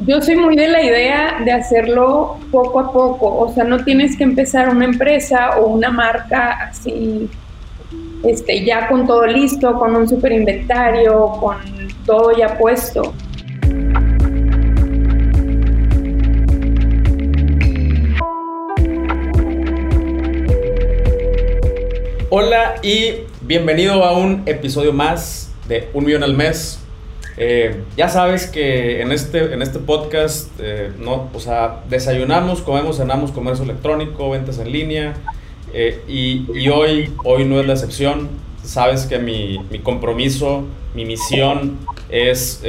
yo soy muy de la idea de hacerlo poco a poco, o sea, no tienes que empezar una empresa o una marca así, este, ya con todo listo, con un super inventario, con todo ya puesto. Hola y bienvenido a un episodio más de Un Millón al Mes. Eh, ya sabes que en este, en este podcast, eh, no, o sea, desayunamos, comemos, cenamos comercio electrónico, ventas en línea, eh, y, y, hoy, hoy no es la excepción. Sabes que mi, mi compromiso, mi misión es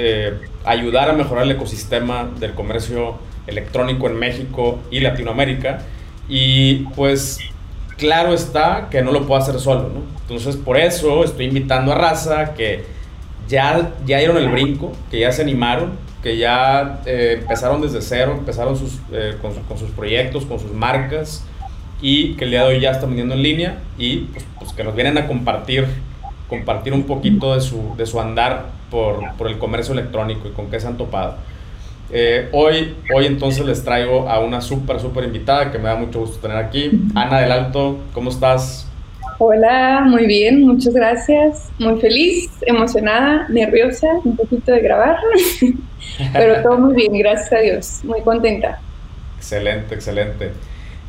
ayudar a mejorar el ecosistema del comercio electrónico en México y Latinoamérica. Y pues claro está que no lo puedo hacer solo. Entonces por eso estoy invitando a Raza que ya, ya dieron el brinco, que ya se animaron, que ya eh, empezaron desde cero, empezaron sus, eh, con, con, sus proyectos, con sus marcas y que el día de hoy ya están vendiendo en línea y pues, pues, que nos vienen a compartir, compartir un poquito de su, de su andar por, por el comercio electrónico y con qué se han topado. Eh, hoy, hoy entonces les traigo a una súper, súper invitada que me da mucho gusto tener aquí. Ana del Alto, ¿cómo estás? Hola, muy bien, muchas gracias. Muy feliz, emocionada, nerviosa, un poquito de grabar, pero todo muy bien, gracias a Dios, muy contenta. Excelente, excelente.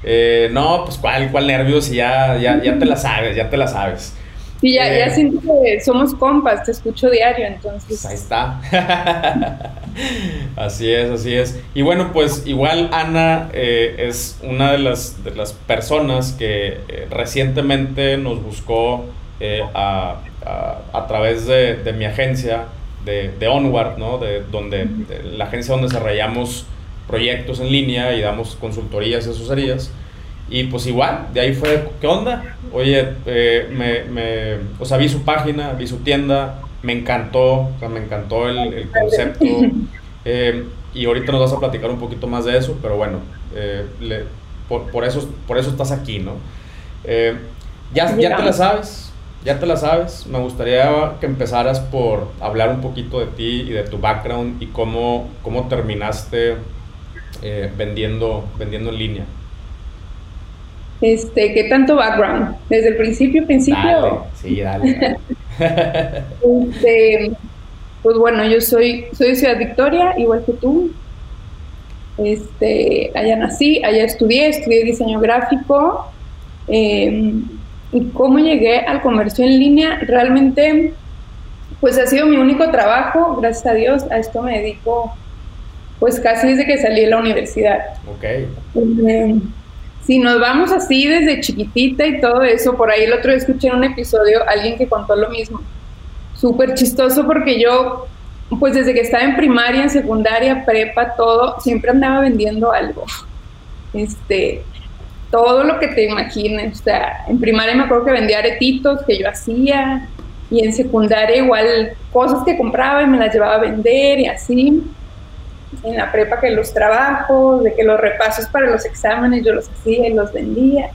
Eh, no, pues cuál, cuál nervios, ya, ya, ya te la sabes, ya te la sabes. Y ya, ya eh, siento que somos compas, te escucho diario, entonces. Pues ahí está. así es, así es. Y bueno, pues igual Ana eh, es una de las, de las personas que eh, recientemente nos buscó a, a, través de, de, mi agencia, de, de Onward, ¿no? De, donde, la agencia donde desarrollamos proyectos en línea y damos consultorías y asesorías. Y pues igual, de ahí fue, ¿qué onda? Oye, eh, me, o sea, vi su página, vi su tienda, me encantó, o sea, me encantó el, concepto. Eh, y ahorita nos vas a platicar un poquito más de eso, pero bueno, eh, por, por, eso, por eso estás aquí, ¿no? ya, ya te la sabes, ya te la sabes. Me gustaría que empezaras por hablar un poquito de ti y de tu background y cómo, cómo terminaste vendiendo, vendiendo en línea. Este, ¿qué tanto background? Desde el principio, principio. sí, dale. este, pues bueno, yo soy, soy de Ciudad Victoria, igual que tú. Este, allá nací, allá estudié, estudié diseño gráfico. Em, y cómo llegué al comercio en línea, realmente, pues ha sido mi único trabajo, gracias a Dios, a esto me dedico, pues casi desde que salí de la universidad. Ok. Em, si nos vamos así desde chiquitita y todo eso, por ahí el otro día escuché en un episodio alguien que contó lo mismo. Súper chistoso porque yo, pues desde que estaba en primaria, en secundaria, prepa, todo, siempre andaba vendiendo algo. Este, todo lo que te imagines. O sea, en primaria me acuerdo que vendía aretitos que yo hacía y en secundaria igual cosas que compraba y me las llevaba a vender y así en la prepa que los trabajos, de que los repasos para los exámenes yo los hacía y los vendía.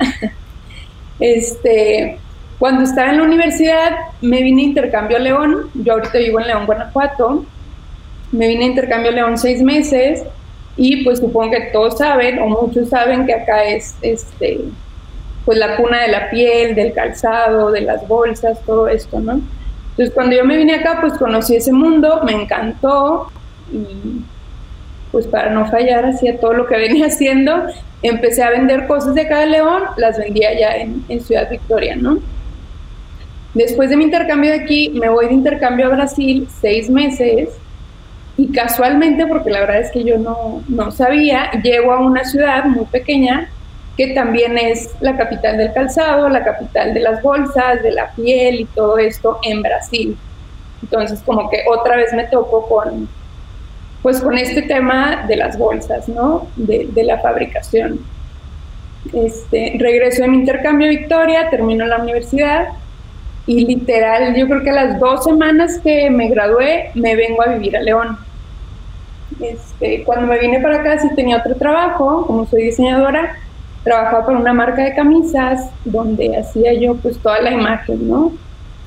este, cuando estaba en la universidad me vine a intercambio a León, yo ahorita vivo en León, Guanajuato, me vine a intercambio a León seis meses y pues supongo que todos saben o muchos saben que acá es este pues la cuna de la piel, del calzado, de las bolsas, todo esto, ¿no? Entonces cuando yo me vine acá pues conocí ese mundo, me encantó y pues para no fallar hacía todo lo que venía haciendo, empecé a vender cosas de acá de León, las vendía ya en, Ciudad Victoria, ¿no? Después de mi intercambio de aquí, me voy de intercambio a Brasil seis meses y casualmente, porque la verdad es que yo no, no sabía, llego a una ciudad muy pequeña que también es la capital del calzado, la capital de las bolsas, de la piel y todo esto en Brasil. Entonces, como que otra vez me toco con, pues con este tema de las bolsas, ¿no? De, la fabricación. Este, regreso de mi intercambio Victoria, termino la universidad y literal, yo creo que a las dos semanas que me gradué, me vengo a vivir a León. Este, cuando me vine para acá sí tenía otro trabajo, como soy diseñadora, trabajaba para una marca de camisas donde hacía yo pues toda la imagen, ¿no?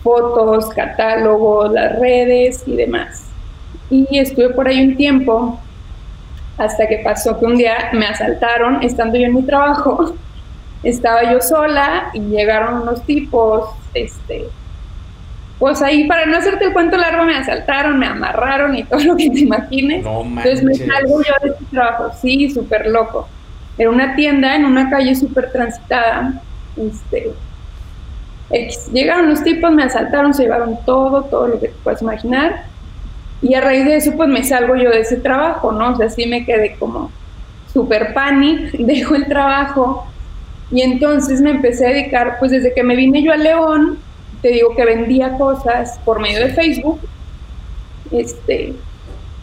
Fotos, catálogos, las redes y demás y estuve por ahí un tiempo hasta que pasó que un día me asaltaron estando yo en mi trabajo. Estaba yo sola y llegaron unos tipos, este, pues ahí, para no hacerte el cuento largo, me asaltaron, me amarraron y todo lo que te imagines. No Entonces me salgo yo de este trabajo, sí, súper loco. Era una tienda en una calle súper transitada. Este, Llegaron los tipos, me asaltaron, se llevaron todo, todo lo que te puedes imaginar. Y a raíz de eso, pues me salgo yo de ese trabajo, ¿no? O sea, sí me quedé como súper panic, dejo el trabajo. Y entonces me empecé a dedicar, pues desde que me vine yo a León, te digo que vendía cosas por medio de Facebook. Este,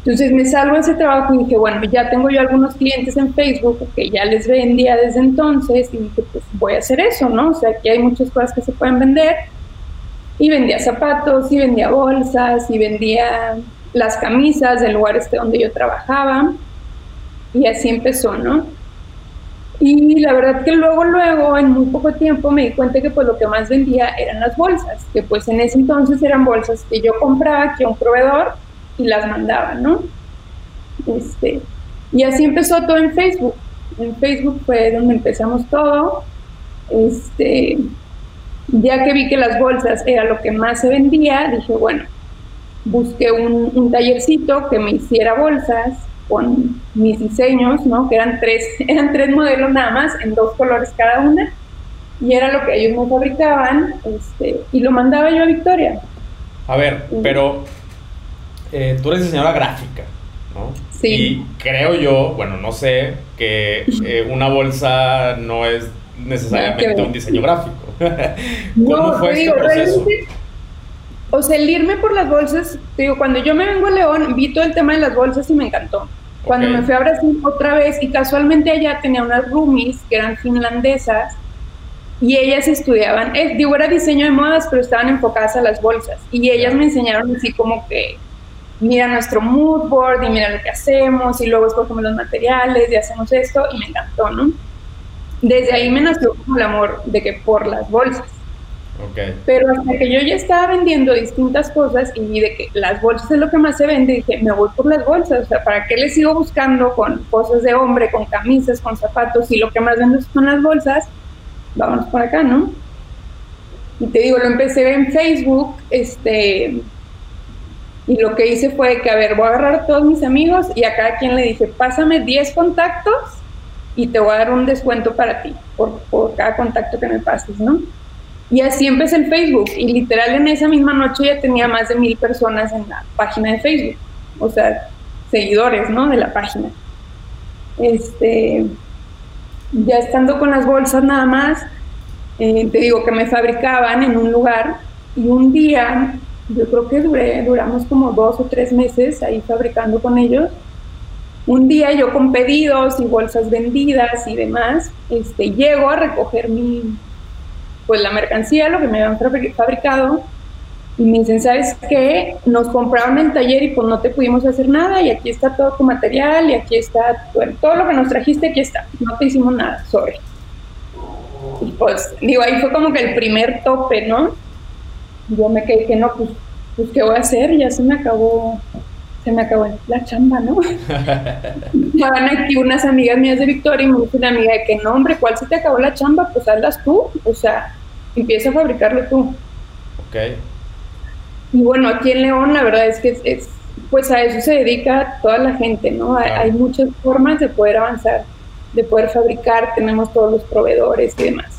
entonces me salgo de ese trabajo y dije, bueno, ya tengo yo algunos clientes en Facebook que ya les vendía desde entonces y dije, pues voy a hacer eso, ¿no? O sea, aquí hay muchas cosas que se pueden vender. Y vendía zapatos, y vendía bolsas, y vendía las camisas del lugar este donde yo trabajaba. Y así empezó, ¿no? Y la verdad que luego, luego, en muy poco tiempo me di cuenta que pues lo que más vendía eran las bolsas, que pues en ese entonces eran bolsas que yo compraba aquí a un proveedor y las mandaba, ¿no? Este, y así empezó todo en Facebook. En Facebook fue donde empezamos todo. Este, ya que vi que las bolsas era lo que más se vendía, dije, bueno, busqué un, un tallercito que me hiciera bolsas con mis diseños, ¿no? Que eran tres, eran tres modelos nada más, en dos colores cada una, y era lo que ellos me fabricaban, este, y lo mandaba yo a Victoria. A ver, pero eh, tú eres diseñadora gráfica, ¿no? Sí. Y creo yo, bueno, no sé, que eh, una bolsa no es necesariamente un diseño gráfico. ¿Cómo fue este proceso? O sea, el irme por las bolsas, digo, cuando yo me vengo a León, vi todo el tema de las bolsas y me encantó. Cuando me fui a Brasil otra vez, y casualmente allá tenía unas roomies que eran finlandesas, y ellas estudiaban, eh, digo, era diseño de modas, pero estaban enfocadas a las bolsas. Y ellas me enseñaron así como que, mira nuestro mood board y mira lo que hacemos, y luego escogemos los materiales y hacemos esto, y me encantó, ¿no? Desde ahí me nació como el amor de que por las bolsas. Pero hasta que yo ya estaba vendiendo distintas cosas y vi de que las bolsas es lo que más se vende, dije, me voy por las bolsas. O sea, ¿para qué les sigo buscando con cosas de hombre, con camisas, con zapatos? Y lo que más vendo son las bolsas, vámonos por acá, ¿no? Y te digo, lo empecé en Facebook, este, y lo que hice fue que, a ver, voy a agarrar a todos mis amigos y a cada quien le dije, pásame 10 contactos y te voy a dar un descuento para ti por, por cada contacto que me pases, ¿no? Y así empecé el Facebook y literal en esa misma noche ya tenía más de mil personas en la página de Facebook, o sea, seguidores, ¿no? De la página. Este, ya estando con las bolsas nada más, eh, te digo que me fabricaban en un lugar y un día, yo creo que duré, duramos como dos o tres meses ahí fabricando con ellos. Un día yo con pedidos y bolsas vendidas y demás, este, llego a recoger mi, pues la mercancía, lo que me habían fabricado, y me dicen, ¿sabes qué? Nos compraron el taller y pues no te pudimos hacer nada y aquí está todo tu material y aquí está, todo lo que nos trajiste, aquí está, no te hicimos nada, sorry. Y pues, digo, ahí fue como que el primer tope, ¿no? Yo me quedé que no, pues, pues ¿qué voy a hacer? Ya se me acabó, se me acabó la chamba, ¿no? Estaban aquí unas amigas mías de Victoria y me dice una amiga de que no, hombre, ¿cuál se te acabó la chamba? Pues hazlas tú, o sea, empieza a fabricarlo tú. Ok. Y bueno, aquí en León la verdad es que es, pues a eso se dedica toda la gente, ¿no? Hay, muchas formas de poder avanzar, de poder fabricar, tenemos todos los proveedores y demás.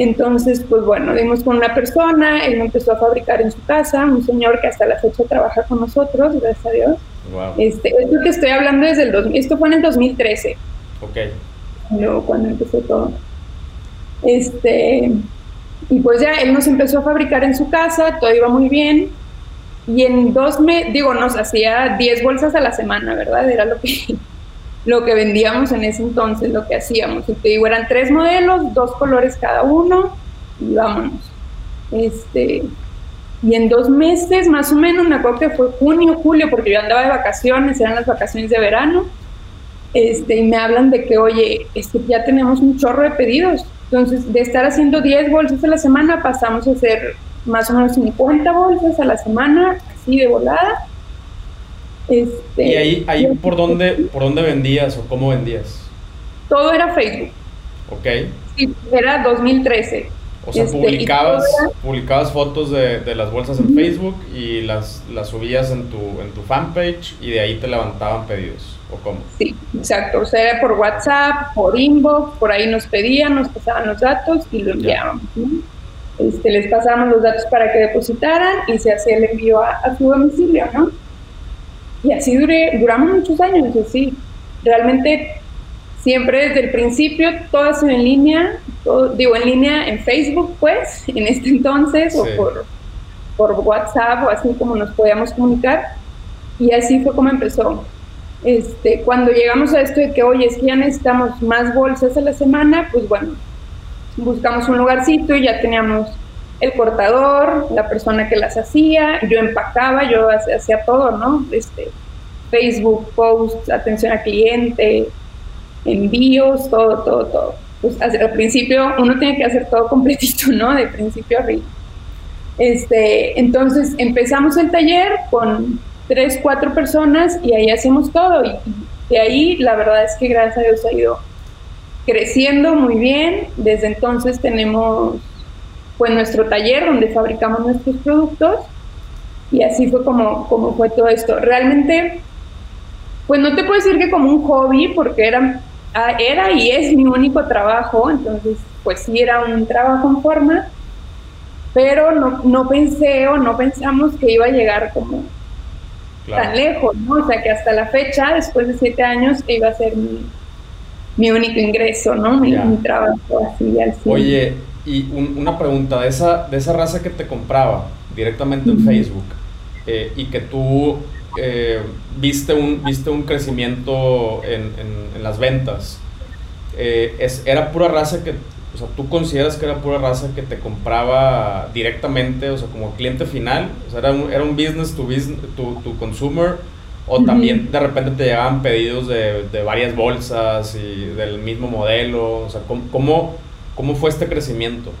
Entonces, pues bueno, dimos con una persona, él empezó a fabricar en su casa, un señor que hasta la fecha trabaja con nosotros, gracias a Dios. Wow. Este, esto que estoy hablando desde el esto fue en el 2013. Ok. Luego cuando empezó todo. Este, y pues ya él nos empezó a fabricar en su casa, todo iba muy bien. Y en dos meses, digo, nos hacía 10 bolsas a la semana, ¿verdad? Era lo que lo que vendíamos en ese entonces, lo que hacíamos. Y te digo, eran tres modelos, dos colores cada uno, y vámonos. Este, y en dos meses, más o menos, me acuerdo que fue junio, julio, porque yo andaba de vacaciones, eran las vacaciones de verano, este, y me hablan de que, oye, es que ya tenemos un chorro de pedidos. Entonces, de estar haciendo 10 bolsas a la semana, pasamos a hacer más o menos 50 bolsas a la semana, así de volada. Este, ¿Y ahí, ahí por, dónde, por dónde vendías o cómo vendías? Todo era Facebook. Ok. Sí, era 2013. O sea, Este, publicabas, era- publicabas fotos de, de las bolsas en Facebook y las, las subías en tu, en tu fanpage y de ahí te levantaban pedidos. ¿O cómo? Sí, exacto. O sea, era por WhatsApp, por inbox, por ahí nos pedían, nos pasaban los datos y lo enviábamos. ¿no? Este, les pasábamos los datos para que depositaran y se hacía el envío a, a su domicilio, ¿no? Y así duré, duramos muchos años, así. Realmente, siempre desde el principio, todo ha sido en línea, todo- digo, en línea en Facebook, pues, en este entonces, Sí. o por, por WhatsApp, o así como nos podíamos comunicar. Y así fue como empezó. Este, cuando llegamos a esto de que, oye, es que ya necesitamos más bolsas a la semana, pues bueno, buscamos un lugarcito y ya teníamos el cortador, la persona que las hacía, yo empacaba, yo hacía, todo, ¿no? Este, Facebook, posts, atención al cliente, envíos, todo, todo, todo. Pues al principio uno tiene que hacer todo completito, ¿no? De principio a fin. Este, entonces empezamos el taller con tres, cuatro personas y ahí hacemos todo. Y de ahí la verdad es que gracias a Dios ha ido creciendo muy bien. Desde entonces tenemos pues nuestro taller donde fabricamos nuestros productos y así fue como, como fue todo esto. Realmente, pues no te puedo decir que como un hobby porque era, ah, era y es mi único trabajo, entonces pues sí era un trabajo en forma, pero no, no pensé o no pensamos que iba a llegar como tan lejos, ¿no? O sea, que hasta la fecha, después de siete años, iba a ser mi, mi único ingreso, ¿no? Mi, trabajo así al. Oye, y un- una pregunta, de esa, de esa raza que te compraba directamente en. Facebook eh, y que tú eh, viste, un, viste un crecimiento en, en- en las ventas, eh, es, ¿era pura raza que, o sea, tú consideras que era pura raza que te compraba directamente, o sea, como cliente final? O sea, era un, era un business to business, to, to consumer, o también de repente te llegaban pedidos de, de varias bolsas y del mismo modelo, o sea, ¿cómo, cómo, cómo fue este crecimiento?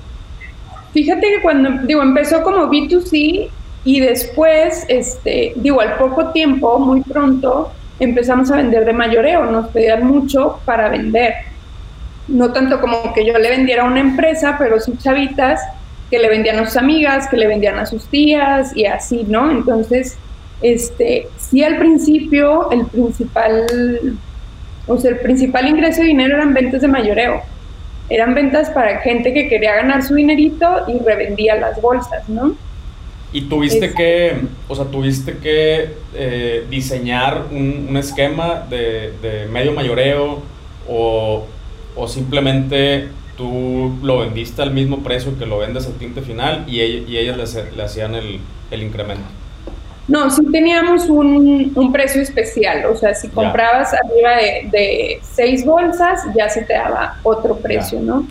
Fíjate que cuando, digo, empezó como B2C y después, este, digo, al poco tiempo, muy pronto, empezamos a vender de mayoreo, nos pedían mucho para vender. No tanto como que yo le vendiera a una empresa, pero sí chavitas que le vendían a sus amigas, que le vendían a sus tías y así, ¿no? Entonces, este, sí al principio el principal, o sea, el principal ingreso de dinero eran ventas de mayoreo. Eran ventas para gente que quería ganar su dinerito y revendía las bolsas, ¿no? Y tuviste Es- que, o sea, tuviste que eh, diseñar un, un esquema de, de medio mayoreo o, o simplemente tú lo vendiste al mismo precio que lo vendes al cliente final y, ell- y ellas le, le hacían el, el incremento. No, sí teníamos un, un precio especial, o sea, si Ya. comprabas arriba de, de seis bolsas, ya se te daba otro precio, ¿no?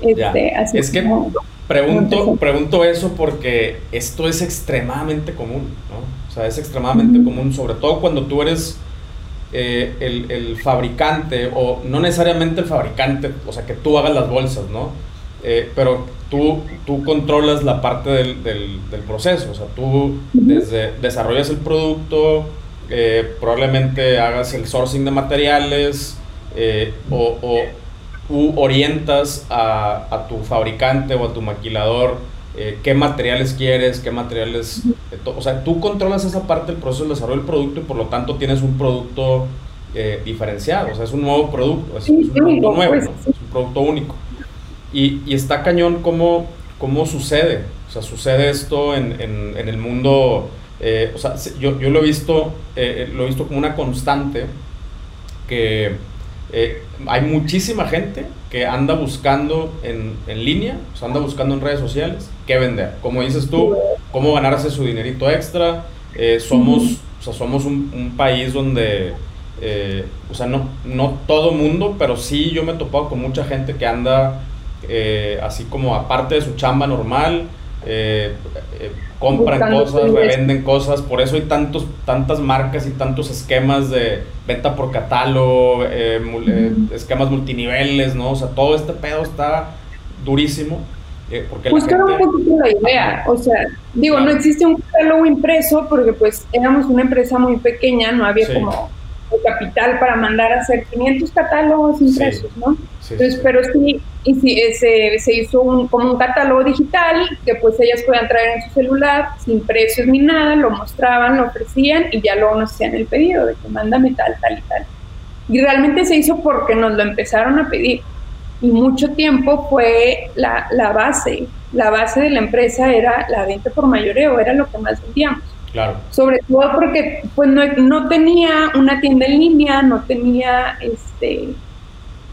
Este, así Es que como- Pregunto, pregunto eso porque esto es extremadamente común, ¿no? O sea, es extremadamente común, sobre todo cuando tú eres eh, el, el fabricante, o no necesariamente el fabricante, o sea, que tú hagas las bolsas, ¿no? Eh, pero tú, tú controlas la parte del, del- del proceso, o sea, tú desde desarrollas el producto, eh, probablemente hagas el sourcing de materiales, eh, o, o tú orientas a, a tu fabricante o a tu maquilador eh, qué materiales quieres, qué materiales... eh, o sea, tú controlas esa parte del proceso de desarrollo del producto y por lo tanto tienes un producto eh, diferenciado, o sea, es un nuevo producto, es, es un producto único, nuevo, pues, ¿no? es un producto único. Y, y está cañón cómo, cómo sucede, o sea, sucede esto en, en- en el mundo, eh, o sea, se- yo, yo lo he visto, eh, lo he visto como una constante que eh, hay muchísima gente que anda buscando en, en línea, anda buscando en redes sociales qué vender. Como dices tú, cómo ganarse su dinerito extra. Eh, somos, o sea, somos un, país donde, eh, o sea, no, no todo mundo, pero sí yo me he topado con mucha gente que anda así como aparte de su chamba normal, compran cosas, ingreso. revenden cosas, por eso hay tantos, tantas marcas y tantos esquemas de venta por catálogo, eh, eh, esquemas multiniveles, ¿no? O sea, todo este pedo está durísimo. Eh, porque la un poquito la idea, o sea, digo, no existe un catálogo impreso porque pues éramos una empresa muy pequeña, no había como el capital para mandar a hacer 500 catálogos impresos, ¿no? Entonces, pero sí, y sí se, se, hizo un, como un catálogo digital que pues ellas podían traer en su celular sin precios ni nada, lo mostraban, lo ofrecían y ya luego nos hacían el pedido de que mándame tal, tal y tal. Y realmente se hizo porque nos lo empezaron a pedir. Y mucho tiempo fue la, la base, la base de la empresa era la venta por mayoreo, era lo que más vendíamos. Claro. Sobre todo porque pues no, no tenía una tienda en línea, no tenía este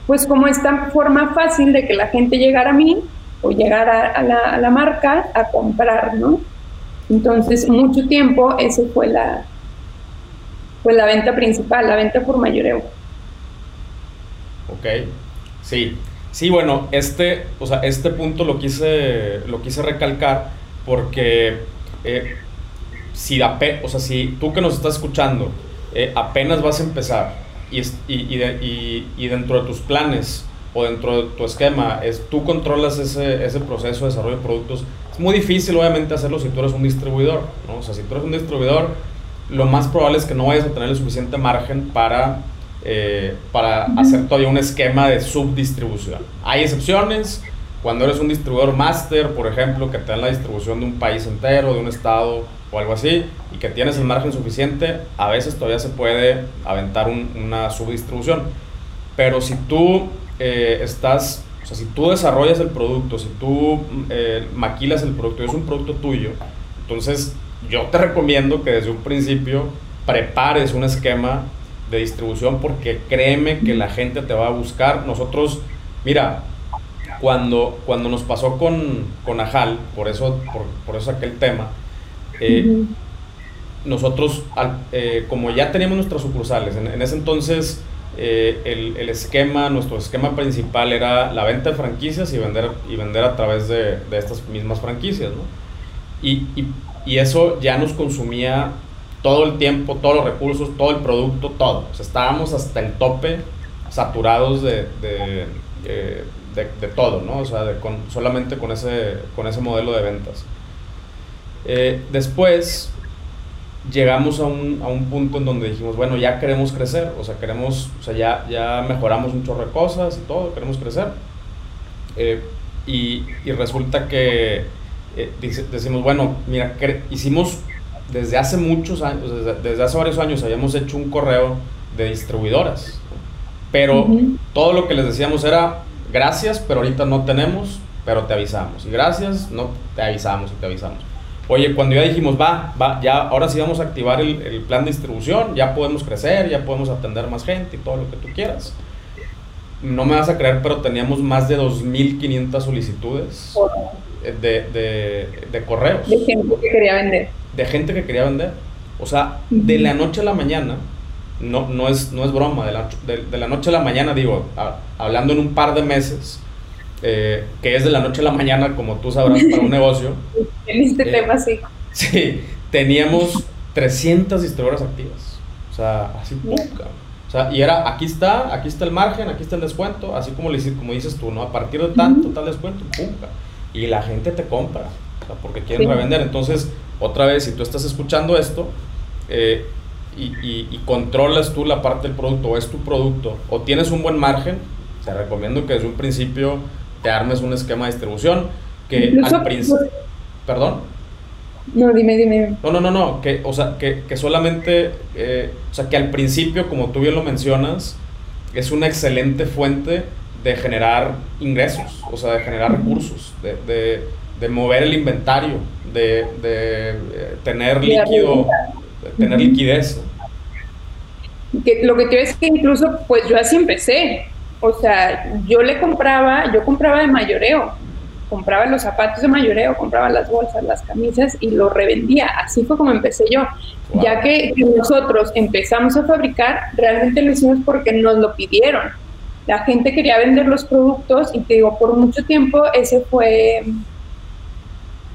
pues como esta forma fácil de que la gente llegara a mí o llegara a la, a la marca a comprar, ¿no? Entonces, mucho tiempo ese fue la, pues la venta principal, la venta por mayoreo. Ok, sí. Sí, bueno, este, o sea, este punto lo quise, lo quise recalcar porque eh, si, o sea, si tú que nos estás escuchando eh, apenas vas a empezar y, y, y, dentro de tus planes o dentro de tu esquema, es, tú controlas ese, ese, proceso de desarrollo de productos, es muy difícil obviamente hacerlo si tú eres un distribuidor, ¿no? O sea, si tú eres un distribuidor, lo más probable es que no vayas a tener el suficiente margen para, eh, para hacer todavía un esquema de subdistribución. Hay excepciones, cuando eres un distribuidor máster, por ejemplo, que te dan la distribución de un país entero, de un estado o algo así, y que tienes el margen suficiente, a veces todavía se puede aventar una subdistribución. Pero si tú eh, estás, o sea, si tú desarrollas el producto, si tú eh, maquilas el producto y es un producto tuyo, entonces yo te recomiendo que desde un principio prepares un esquema de distribución porque créeme que la gente te va a buscar. Nosotros, mira, cuando, cuando nos pasó con, con Ajal, por eso, por, por eso aquel tema, eh, nosotros, eh, como ya teníamos nuestras sucursales, en, ese entonces eh, el, el, esquema, nuestro esquema principal era la venta de franquicias y vender, y vender a través de, de estas mismas franquicias, ¿no? Y, y, y, eso ya nos consumía todo el tiempo, todos los recursos, todo el producto, todo. O sea, estábamos hasta el tope, saturados de, de, de, todo, ¿no? O sea, con, solamente con ese, con ese modelo de ventas. Eh, después llegamos a un, a un, punto en donde dijimos, bueno, ya queremos crecer, o sea, queremos, o sea, ya, ya mejoramos un chorro de cosas y todo, queremos crecer. Eh, y, y, resulta que eh, decimos, bueno, mira, hicimos desde hace muchos años, desde, desde, hace varios años habíamos hecho un correo de distribuidoras, pero todo lo que les decíamos era, gracias, pero ahorita no tenemos, pero te avisamos. Y gracias, no, te avisamos y te avisamos. Oye, cuando ya dijimos, va, va, ya, ahora sí vamos a activar el, el plan de distribución, ya podemos crecer, ya podemos atender más gente y todo lo que tú quieras. No me vas a creer, pero teníamos más de 2.500 solicitudes de, de, de, correos. De gente que quería vender. De gente que quería vender. O sea, de la noche a la mañana, no, no, es, no es broma, de la, de, la noche a la mañana, digo, hablando en un par de meses, eh, que es de la noche a la mañana, como tú sabrás, para un negocio. en este eh, tema, sí. Sí, teníamos 300 distribuidoras activas. O sea, así, pum, O sea, y era, aquí está, aquí está el margen, aquí está el descuento, así como, le, como dices tú, ¿no? A partir de tanto, tal descuento, pum, Y la gente te compra, o sea, porque quieren revender. Entonces, otra vez, si tú estás escuchando esto, eh, y, y, y, controlas tú la parte del producto o es tu producto o tienes un buen margen, te recomiendo que desde un principio te armes un esquema de distribución que al principio... ¿Perdón? No, dime, dime. No, no, no, no, que, o sea, que, que solamente, eh, o sea, que al principio, como tú bien lo mencionas, es una excelente fuente de generar ingresos, o sea, de generar recursos, de, de, de mover el inventario, de, de eh, tener líquido, tener liquidez. Que, lo que te es que incluso, pues yo así empecé. O sea, yo le compraba, yo compraba de mayoreo, compraba los zapatos de mayoreo, compraba las bolsas, las camisas y lo revendía. Así fue como empecé yo. Ya que nosotros empezamos a fabricar, realmente lo hicimos porque nos lo pidieron. La gente quería vender los productos y te digo, por mucho tiempo ese fue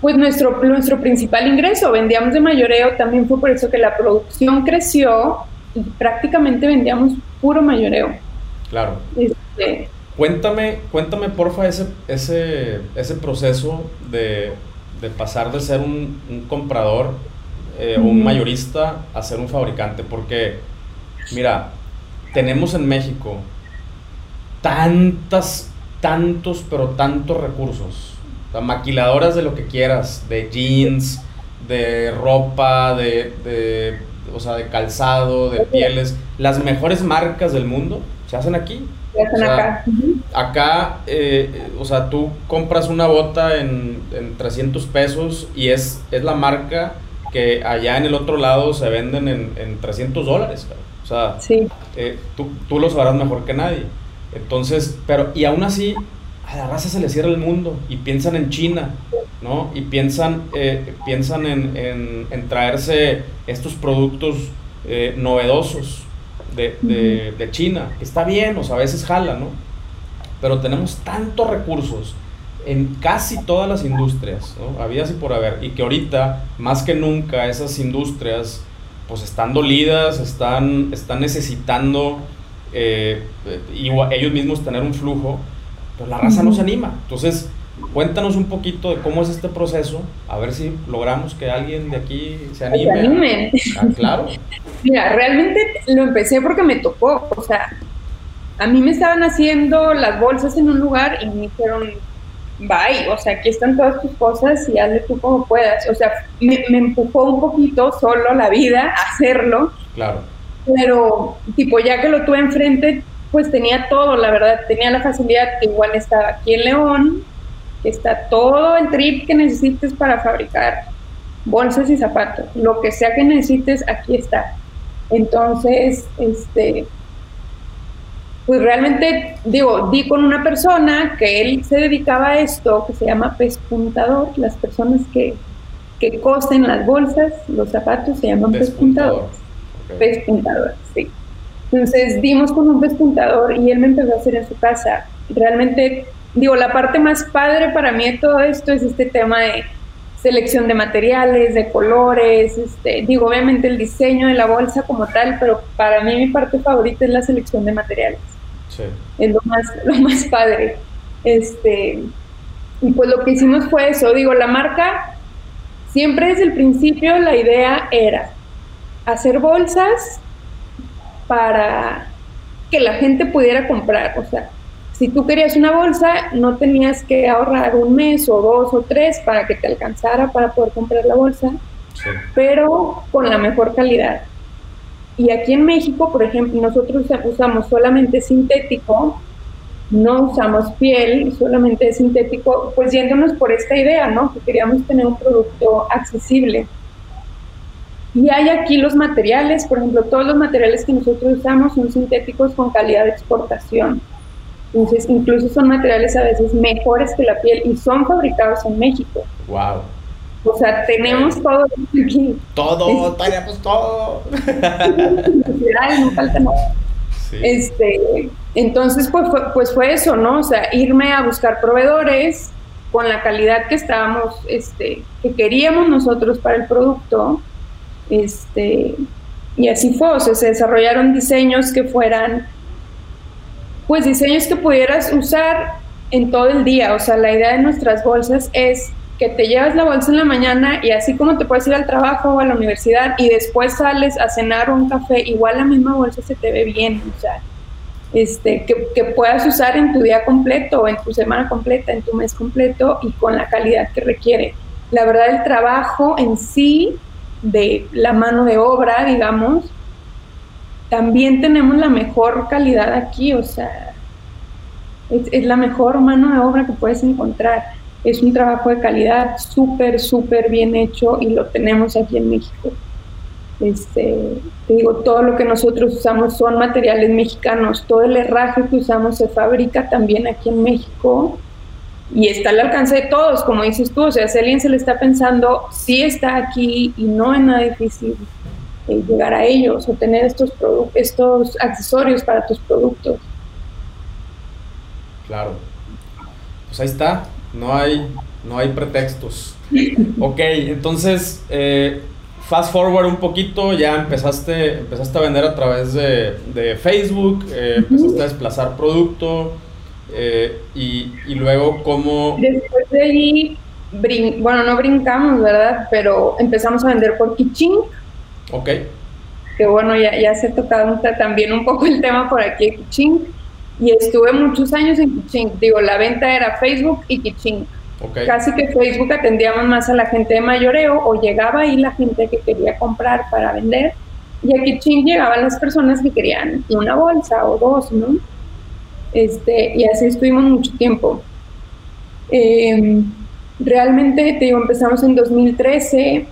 pues nuestro, nuestro principal ingreso. Vendíamos de mayoreo, también fue por eso que la producción creció y prácticamente vendíamos puro mayoreo. Claro. Este, Cuéntame, cuéntame porfa ese, ese, ese proceso de, pasar de ser un, comprador eh, o un mayorista a ser un fabricante, porque mira, tenemos en México tantas, tantos, pero tantos recursos, maquiladoras de lo que quieras, de jeans, de ropa, de, de, o sea, de calzado, de pieles, las mejores marcas del mundo se hacen aquí acá. Acá, eh, o sea, tú compras una bota en, en 300 pesos y es, es la marca que allá en el otro lado se venden en, en 300 dólares. O sea, eh, tú, tú lo sabrás mejor que nadie. Entonces, pero, y aún así, a la raza se le cierra el mundo y piensan en China, ¿no? Y piensan, eh, piensan en, en, en, traerse estos productos novedosos de, de, China, que está bien, o sea, a veces jala, ¿no? Pero tenemos tantos recursos en casi todas las industrias, ¿no? Había así por haber, y que ahorita, más que nunca, esas industrias, pues están dolidas, están, están necesitando eh, ellos mismos tener un flujo, pero la raza no se anima. Entonces, Cuéntanos un poquito de cómo es este proceso, a ver si logramos que alguien de aquí se anime. Se anime. Ah, claro. Mira, realmente lo empecé porque me tocó, o sea, a mí me estaban haciendo las bolsas en un lugar y me dijeron, bye, o sea, aquí están todas tus cosas y hazle tú como puedas. O sea, me, me empujó un poquito solo la vida a hacerlo. Claro. Pero, tipo, ya que lo tuve enfrente, pues tenía todo, la verdad, tenía la facilidad que igual estaba aquí en León, está todo el trip que necesites para fabricar bolsas y zapatos. Lo que sea que necesites, aquí está. Entonces, este, pues realmente, digo, di con una persona que él se dedicaba a esto, que se llama pespuntador. Las personas que, que cosen las bolsas, los zapatos, se llaman pespuntadores. Pespuntador, sí. Entonces dimos con un pespuntador y él me empezó a hacer en su casa. Realmente digo, la parte más padre para mí de todo esto es este tema de selección de materiales, de colores, este, digo, obviamente el diseño de la bolsa como tal, pero para mí mi parte favorita es la selección de materiales. Sí. Es lo más, lo más padre. Este, y pues lo que hicimos fue eso, digo, la marca, siempre desde el principio la idea era hacer bolsas para que la gente pudiera comprar, o sea, si tú querías una bolsa, no tenías que ahorrar un mes o dos o tres para que te alcanzara para poder comprar la bolsa, pero con la mejor calidad. Y aquí en México, por ejemplo, nosotros usamos solamente sintético, no usamos piel, solamente sintético, pues yéndonos por esta idea, ¿no? Que queríamos tener un producto accesible. Y hay aquí los materiales, por ejemplo, todos los materiales que nosotros usamos son sintéticos con calidad de exportación. Entonces, incluso son materiales a veces mejores que la piel y son fabricados en México. Wow. O sea, tenemos todo aquí. Todo, tenemos todo. no falta nada. Este, entonces, pues fue, pues fue eso, ¿no? O sea, irme a buscar proveedores con la calidad que estábamos, este, que queríamos nosotros para el producto. Este, y así fue, o sea, se desarrollaron diseños que fueran pues diseños que pudieras usar en todo el día. O sea, la idea de nuestras bolsas es que te llevas la bolsa en la mañana y así como te puedes ir al trabajo o a la universidad y después sales a cenar o un café, igual la misma bolsa se te ve bien. O sea, este, que, que, puedas usar en tu día completo, en tu semana completa, en tu mes completo y con la calidad que requiere. La verdad, el trabajo en sí, de la mano de obra, digamos, también tenemos la mejor calidad aquí, o sea, es, la mejor mano de obra que puedes encontrar. Es un trabajo de calidad súper, súper bien hecho y lo tenemos aquí en México. Este, te digo, todo lo que nosotros usamos son materiales mexicanos, todo el herraje que usamos se fabrica también aquí en México y está al alcance de todos, como dices tú, o sea, si alguien se le está pensando, sí está aquí y no es nada difícil eh, llegar a ellos o tener estos, estos accesorios para tus productos. Claro. Pues ahí está, no hay, no hay pretextos. ok, entonces, eh, fast forward un poquito, ya empezaste, empezaste a vender a través de, Facebook, eh, empezaste a desplazar producto. Eh, y, y, luego, ¿cómo...? Después de ahí, bueno, no brincamos, ¿verdad? Pero empezamos a vender por Kiching. Ok. Que bueno, ya, ya se ha tocado también un poco el tema por aquí de Kiching. Y estuve muchos años en Kiching. Digo, la venta era Facebook y Kiching. Okay. Casi que Facebook atendíamos más a la gente de mayoreo o llegaba ahí la gente que quería comprar para vender y a Kiching llegaban las personas que querían una bolsa o dos, ¿no? Este, y así estuvimos mucho tiempo. Em, realmente, te digo, empezamos en 2013,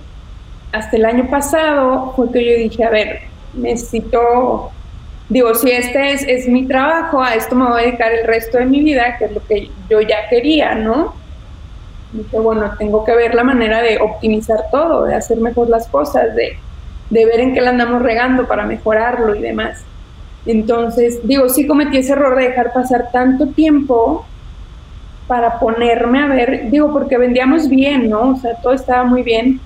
hasta el año pasado fue que yo dije, a ver, necesito, digo, si este es, es mi trabajo, a esto me voy a dedicar el resto de mi vida, que es lo que yo ya quería, ¿no? Dije, bueno, tengo que ver la manera de optimizar todo, de hacer mejor las cosas, de, de ver en qué la andamos regando para mejorarlo y demás. Entonces, digo, sí cometí ese error de dejar pasar tanto tiempo para ponerme a ver, digo, porque vendíamos bien, ¿no? O sea, todo estaba muy bien,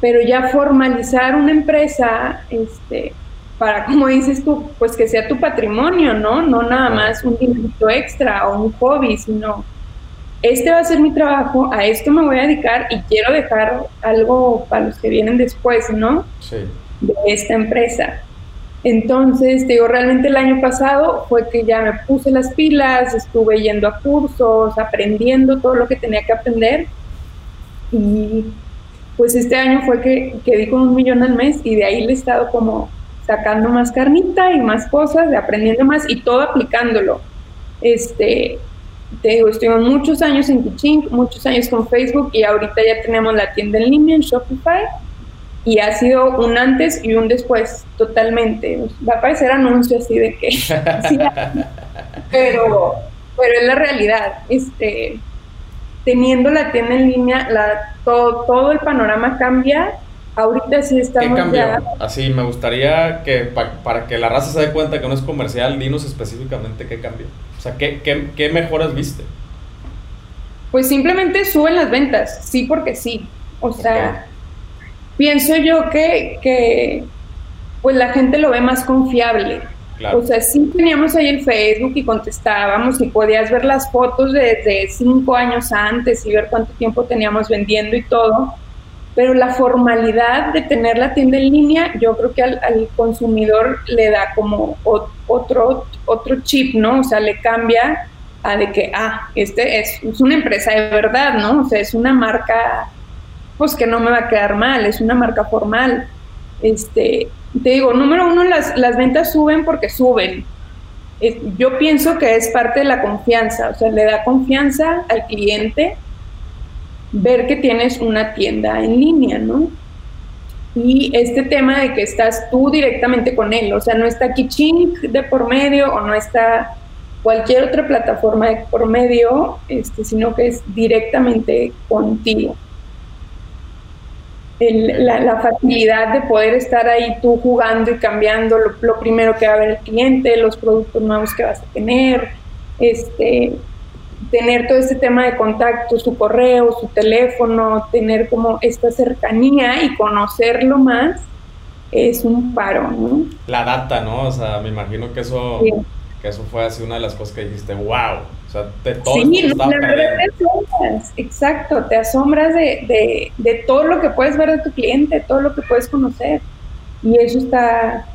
pero ya formalizar una empresa, este, para, como dices tú, pues que sea tu patrimonio, ¿no? No nada más un dinerito extra o un hobby, sino este va a ser mi trabajo, a esto me voy a dedicar y quiero dejar algo para los que vienen después, ¿no? Sí. De esta empresa. Entonces, digo, realmente el año pasado fue que ya me puse las pilas, estuve yendo a cursos, aprendiendo todo lo que tenía que aprender. Y pues este año fue que, que di con un millón al mes y de ahí le he estado como sacando más carnita y más cosas, aprendiendo más y todo aplicándolo. Este, te digo, estuvimos muchos años en Kiching, muchos años con Facebook y ahorita ya tenemos la tienda en línea en Shopify y ha sido un antes y un después totalmente. Va a parecer anuncio así de que pero, pero es la realidad. Este, teniendo la tienda en línea, la, todo, todo el panorama cambia. Ahorita sí estamos ¿Qué cambió? Así, me gustaría que para que la raza se dé cuenta que no es comercial, dinos específicamente qué cambió. O sea, ¿qué, qué, qué mejoras viste? Pues simplemente suben las ventas, sí porque sí. O sea, pienso yo que, que pues la gente lo ve más confiable. O sea, sí teníamos ahí el Facebook y contestábamos y podías ver las fotos desde cinco años antes y ver cuánto tiempo teníamos vendiendo y todo. Pero la formalidad de tener la tienda en línea, yo creo que al, consumidor le da como otro, otro chip, ¿no? O sea, le cambia a de que, ah, este es, es una empresa de verdad, ¿no? O sea, es una marca pues que no me va a quedar mal, es una marca formal. Este, te digo, número uno, las, las ventas suben porque suben. yo pienso que es parte de la confianza, o sea, le da confianza al cliente ver que tienes una tienda en línea, ¿no? Y este tema de que estás tú directamente con él, o sea, no está Kichink de por medio o no está cualquier otra plataforma de por medio, este, sino que es directamente contigo la, facilidad de poder estar ahí tú jugando y cambiando lo, primero que va a ver el cliente, los productos nuevos que vas a tener, este, tener todo este tema de contacto, su correo, su teléfono, tener como esta cercanía y conocerlo más, es un paro, ¿no? La data, ¿no? O sea, me imagino que eso, que eso fue así una de las cosas que dijiste, wow, o sea, de todo sí, la verdad te asombras, exacto, te asombras de, de, todo lo que puedes ver de tu cliente, todo lo que puedes conocer. Y eso está,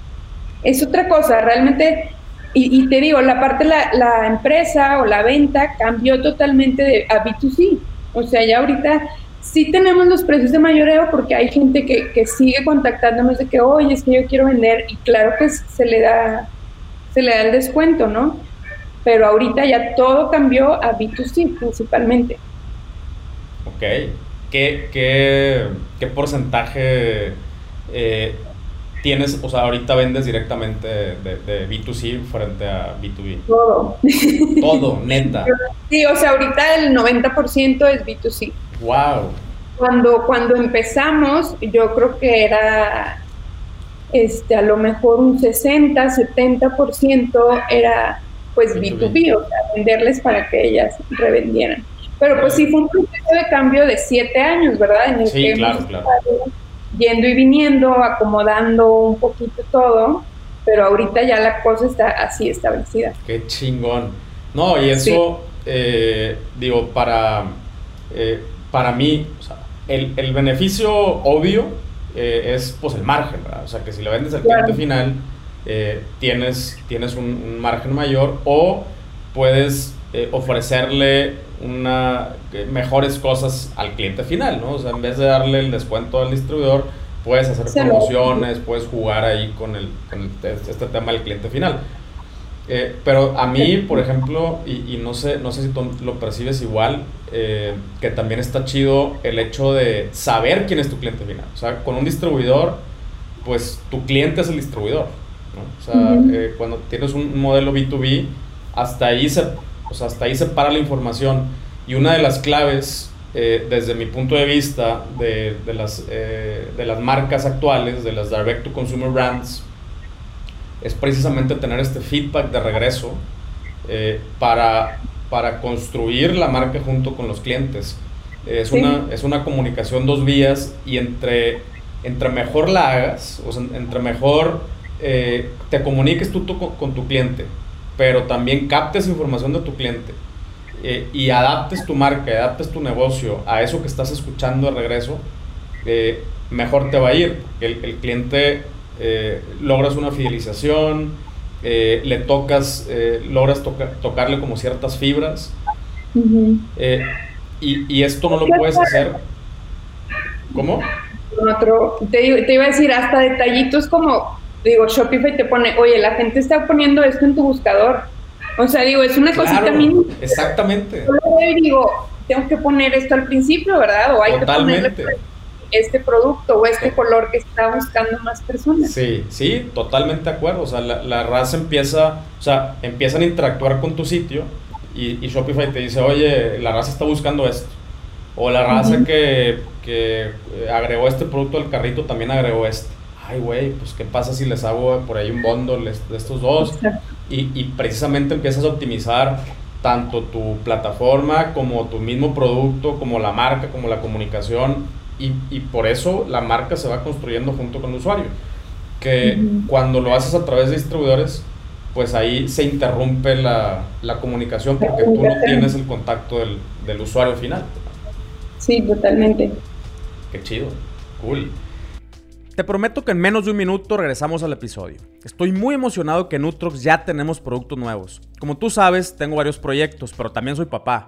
es otra cosa, realmente, y, te digo, la parte de la, la, empresa o la venta cambió totalmente de, a B2C. O sea, ya ahorita sí tenemos los precios de mayoreo porque hay gente que, que sigue contactándonos de que, oye, es que yo quiero vender, y claro que se le da, se le da el descuento, ¿no? pero ahorita ya todo cambió a B2C principalmente. Ok. ¿Qué, qué, qué porcentaje eh, tienes? O sea, ahorita vendes directamente de, B2C frente a B2B. Todo. Todo, neta. Sí, o sea, ahorita el 90% es B2C. Wow. Cuando, cuando empezamos, yo creo que era este, a lo mejor un 60, 70% era pues B2B, o sea, venderles para que ellas revendieran. Pero pues sí fue un proceso de cambio de siete años, ¿verdad? En el sí, claro, claro. yendo y viniendo, acomodando un poquito todo, pero ahorita ya la cosa está así establecida. Qué chingón. No, y eso, eh, digo, para, eh, para mí, el, el, beneficio obvio eh, es pues el margen, ¿verdad? O sea, que si lo vendes al cliente final, tienes, tienes un, margen mayor o puedes ofrecerle una, mejores cosas al cliente final, ¿no? O sea, en vez de darle el descuento al distribuidor, puedes hacer promociones, puedes jugar ahí con, el, con este tema del cliente final. Eh, pero a mí, por ejemplo, y, no, sé, no sé si tú lo percibes igual, eh, que también está chido el hecho de saber quién es tu cliente final. O sea, con un distribuidor, pues tu cliente es el distribuidor. ¿no? O sea, eh, cuando tienes un modelo B2B, hasta ahí, se, o sea, hasta ahí se para la información. Y una de las claves, desde mi punto de vista, de, de las, de las marcas actuales, de las direct-to-consumer brands, es precisamente tener este feedback de regreso eh, para, para construir la marca junto con los clientes. Es, una, es una comunicación dos vías y entre, entre mejor la hagas, o sea, entre mejor eh, te comuniques tú, con, tu cliente, pero también captes información de tu cliente eh, y adaptes tu marca, adaptes tu negocio a eso que estás escuchando de regreso, mejor te va a ir. El, el cliente eh, logras una fidelización, eh, le tocas, eh, logras tocarle como ciertas fibras. y, esto no lo puedes hacer. ¿Cómo? Otro, te, te, iba a decir, hasta detallitos como, digo, Shopify te pone, oye, la gente está poniendo esto en tu buscador. O sea, digo, es una cosita mínima. Exactamente. Yo digo, tengo que poner esto al principio, ¿verdad? O hay Totalmente. que ponerle este producto o este color que está buscando más personas. Sí, sí, totalmente de acuerdo. O sea, la, raza empieza, o sea, empiezan a interactuar con tu sitio y, Shopify te dice, oye, la raza está buscando esto. O la raza que, que, agregó este producto al carrito también agregó este. Ay, güey, pues qué pasa si les hago por ahí un bundle de estos dos. Y, y precisamente empiezas a optimizar tanto tu plataforma como tu mismo producto, como la marca, como la comunicación y, y, por eso la marca se va construyendo junto con el usuario. Que cuando lo haces a través de distribuidores, pues ahí se interrumpe la, la comunicación porque tú no tienes el contacto del, del, usuario final. Sí, totalmente. Qué chido, cool. Te prometo que en menos de un minuto regresamos al episodio. Estoy muy emocionado que en Nutrox ya tenemos productos nuevos. Como tú sabes, tengo varios proyectos, pero también soy papá.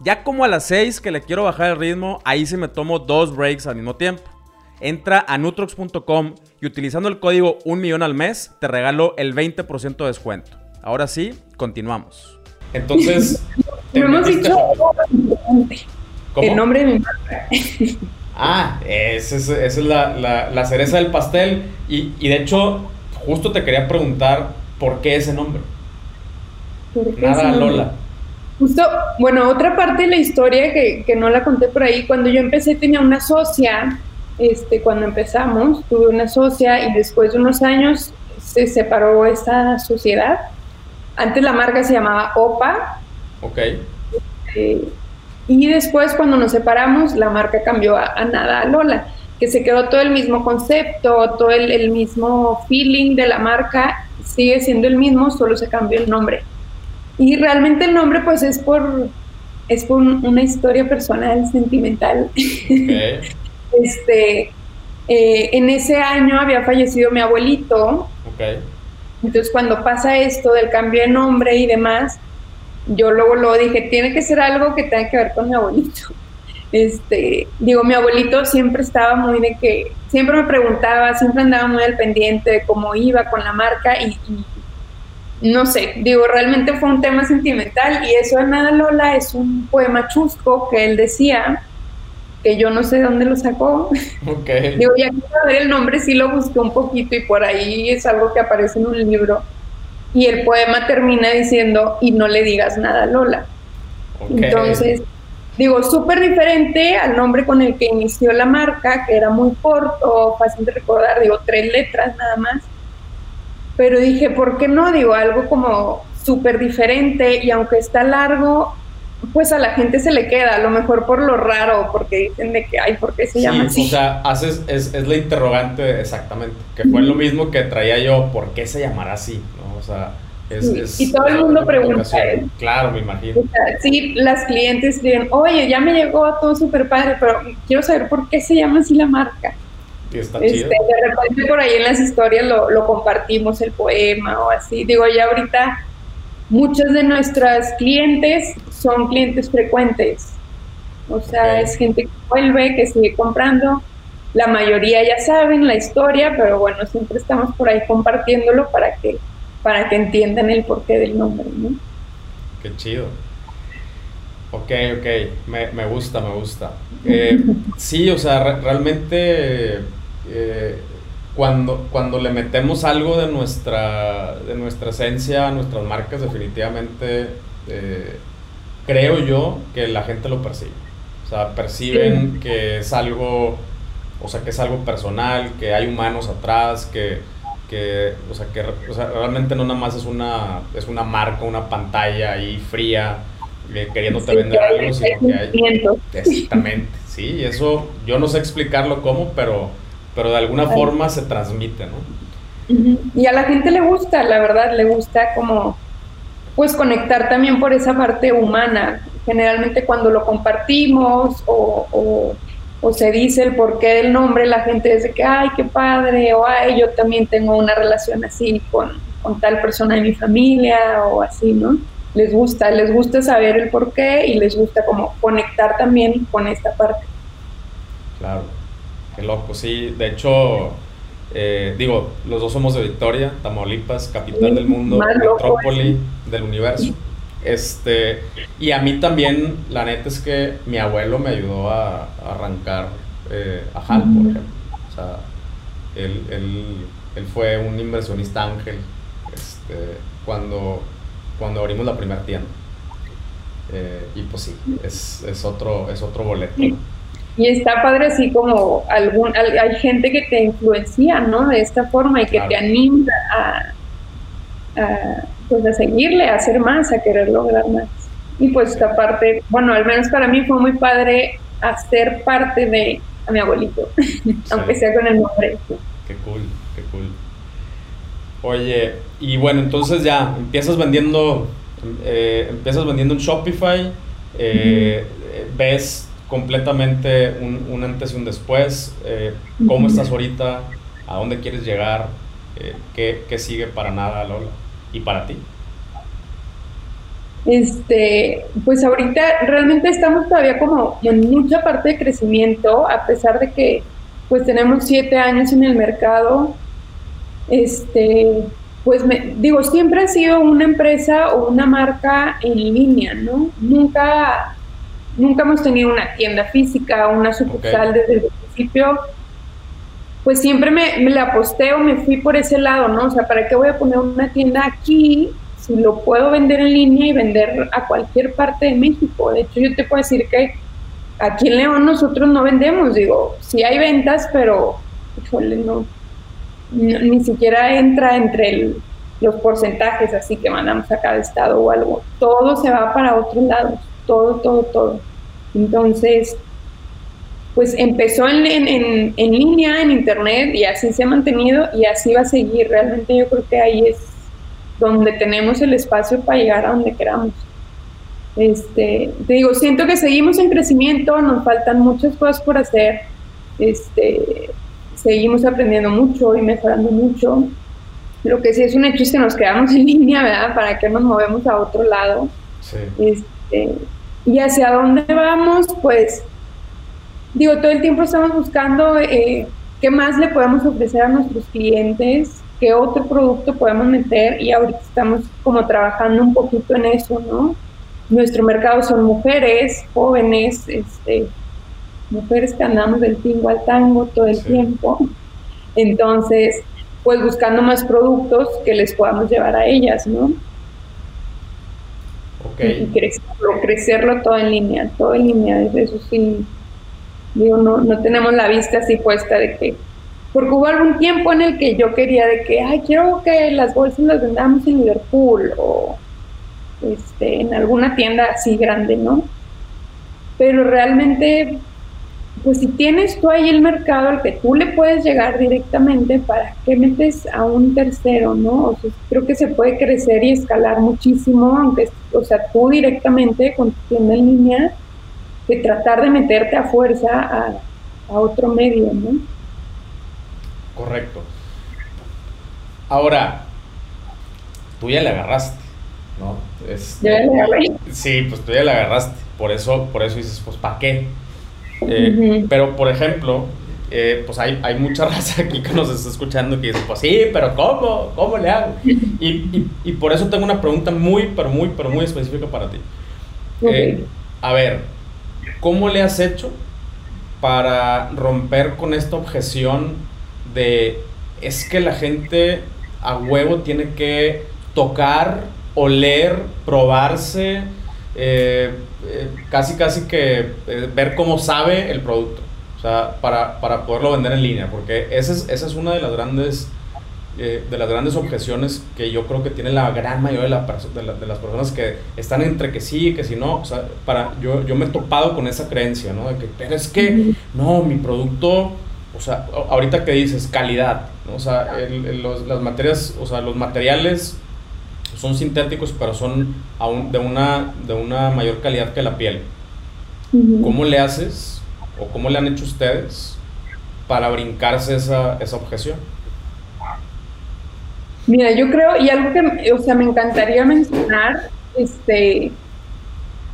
Ya como a las 6 que le quiero bajar el ritmo, ahí sí me tomo dos breaks al mismo tiempo. Entra a nutrox.com y utilizando el código 1 millón al mes te regalo el 20% de descuento. Ahora sí, continuamos. Entonces, no hemos dicho el nombre de mi marca. Ah, esa es, la, cereza del pastel. Y, y, de hecho, justo te quería preguntar por qué ese nombre. Nada, Lola. Justo, bueno, otra parte de la historia que, que, no la conté por ahí, cuando yo empecé tenía una socia, este, cuando empezamos, tuve una socia y después de unos años se separó esa sociedad. Antes la marca se llamaba OPA. Ok. Este, y después cuando nos separamos, la marca cambió a, Nada Lola, que se quedó todo el mismo concepto, todo el, el mismo feeling de la marca, sigue siendo el mismo, solo se cambió el nombre. Y realmente el nombre pues es por, es por una historia personal, sentimental. este, eh, en ese año había fallecido mi abuelito. Entonces cuando pasa esto del cambio de nombre y demás, yo luego lo dije, tiene que ser algo que tenga que ver con mi abuelito. Este, digo, mi abuelito siempre estaba muy de que, siempre me preguntaba, siempre andaba muy al pendiente de cómo iba con la marca y no sé, digo, realmente fue un tema sentimental y eso de Nada Lola es un poema chusco que él decía, que yo no sé de dónde lo sacó. Okay. digo, ya quiero ver el nombre, sí lo busqué un poquito y por ahí es algo que aparece en un libro. Y el poema termina diciendo, y no le digas nada a Lola. Entonces, digo, súper diferente al nombre con el que inició la marca, que era muy corto, fácil de recordar, digo, tres letras nada más. Pero dije, ¿por qué no? Digo, algo como súper diferente y aunque está largo, pues a la gente se le queda, a lo mejor por lo raro, porque dicen de que, ay, ¿por qué se llama así? O sea, haces, es, es la interrogante exactamente, que fue lo mismo que traía yo, ¿por qué se llamará así? ¿no? O sea, es, y todo el mundo pregunta. Claro, me imagino. sí, las clientes dicen, oye, ya me llegó todo súper padre, pero quiero saber por qué se llama así la marca. Está chido. Este, de repente por ahí en las historias lo, lo compartimos, el poema o así. Digo, ya ahorita muchos de nuestras clientes son clientes frecuentes. O sea, es gente que vuelve, que sigue comprando. La mayoría ya saben la historia, pero bueno, siempre estamos por ahí compartiéndolo para que, para que entiendan el porqué del nombre, ¿no? Qué chido. Ok, ok, me, me gusta, me gusta. Eh, sí, o sea, realmente eh, cuando, cuando le metemos algo de nuestra, de nuestra esencia a nuestras marcas, definitivamente eh, creo yo que la gente lo percibe. O sea, perciben que es algo, o sea, que es algo personal, que hay humanos atrás, que, que, o sea, que o sea, realmente no nada más es una, es una marca, una pantalla ahí fría, eh, queriéndote vender algo, sino que hay... Exactamente, sí, y eso yo no sé explicarlo cómo, pero pero de alguna forma se transmite, ¿no? Y a la gente le gusta, la verdad, le gusta como, pues conectar también por esa parte humana. Generalmente cuando lo compartimos o, o, se dice el porqué del nombre, la gente dice que, ay, qué padre, o ay, yo también tengo una relación así con, con tal persona de mi familia o así, ¿no? Les gusta, les gusta saber el porqué y les gusta como conectar también con esta parte. Claro. Qué loco, sí. De hecho, eh, digo, los dos somos de Victoria, Tamaulipas, capital del mundo, metrópoli del universo. Este, y a mí también, la neta es que mi abuelo me ayudó a, arrancar eh, a HAL, por ejemplo. O sea, él, él, fue un inversionista ángel este, cuando, cuando abrimos la primera tienda. Eh, y pues sí, es, es, otro, es otro boleto. Y está padre así como algún, hay gente que te influencia, ¿no? De esta forma y que te anima a, a, pues a seguirle, a hacer más, a querer lograr más. Y pues esta parte, bueno, al menos para mí fue muy padre hacer parte de a mi abuelito, aunque sea con el nombre. Qué cool, qué cool. Oye, y bueno, entonces ya empiezas vendiendo, eh, empiezas vendiendo en Shopify, eh, ves completamente un, antes y un después. Eh, ¿Cómo estás ahorita? ¿A dónde quieres llegar? Eh, ¿qué, sigue para nada, Lola? ¿Y para ti? Este, pues ahorita realmente estamos todavía como en mucha parte de crecimiento, a pesar de que pues tenemos siete años en el mercado. Este, pues me, digo, siempre ha sido una empresa o una marca en línea, ¿no? Nunca nunca hemos tenido una tienda física, una sucursal desde el principio. Pues siempre me, me la aposté o me fui por ese lado, ¿no? O sea, ¿para qué voy a poner una tienda aquí si lo puedo vender en línea y vender a cualquier parte de México? De hecho, yo te puedo decir que aquí en León nosotros no vendemos, digo, sí hay ventas, pero híjole, no, ni siquiera entra entre los porcentajes así que mandamos a cada estado o algo. Todo se va para otros lados, todo, todo, todo. Entonces, pues empezó en, en, en, línea, en internet, y así se ha mantenido y así va a seguir. Realmente yo creo que ahí es donde tenemos el espacio para llegar a donde queramos. Este, te digo, siento que seguimos en crecimiento, nos faltan muchas cosas por hacer, este, seguimos aprendiendo mucho y mejorando mucho. Lo que sí es un hecho es que nos quedamos en línea, ¿verdad? ¿Para que nos movemos a otro lado? Sí. Este, ¿Y hacia dónde vamos? Pues digo, todo el tiempo estamos buscando eh, qué más le podemos ofrecer a nuestros clientes, qué otro producto podemos meter y ahorita estamos como trabajando un poquito en eso, ¿no? Nuestro mercado son mujeres, jóvenes, este, mujeres que andamos del tingo al tango todo el tiempo. Entonces, pues buscando más productos que les podamos llevar a ellas, ¿no? Y crecerlo, crecerlo todo en línea, todo en línea, eso sí, digo, no, no tenemos la vista así puesta de que, porque hubo algún tiempo en el que yo quería de que, ay, quiero que las bolsas las vendamos en Liverpool o este, en alguna tienda así grande, ¿no? Pero realmente pues si tienes tú ahí el mercado al que tú le puedes llegar directamente, ¿para qué metes a un tercero, no? O sea, creo que se puede crecer y escalar muchísimo, aunque, o sea, tú directamente con tu tienda en línea, que tratar de meterte a fuerza a, otro medio, ¿no? Correcto. Ahora, tú ya le agarraste, ¿no? ya le agarré. Sí, pues tú ya le agarraste. Por eso, por eso dices, pues, ¿para qué? Eh, pero, por ejemplo, eh, pues hay, hay, mucha raza aquí que nos está escuchando que dice, pues sí, pero ¿cómo? ¿Cómo le hago? Y, y, por eso tengo una pregunta muy, pero muy, pero muy específica para ti. Eh, a ver, ¿cómo le has hecho para romper con esta objeción de es que la gente a huevo tiene que tocar, oler, probarse? Eh, eh, casi casi que eh, ver cómo sabe el producto, o sea, para, para poderlo vender en línea, porque esa es, esa es una de las grandes... de las grandes objeciones que yo creo que tiene la gran mayoría de, la de, las personas que están entre que sí y que si no. O sea, para, yo, yo me he topado con esa creencia, ¿no? De que, pero es que, no, mi producto, o sea, ahorita que dices calidad, ¿no? O sea, las materias, o sea, los materiales son sintéticos, pero son aún de una, de una mayor calidad que la piel. ¿Cómo le haces o cómo le han hecho ustedes para brincarse esa, esa objeción? Mira, yo creo, y algo que, o sea, me encantaría mencionar, este,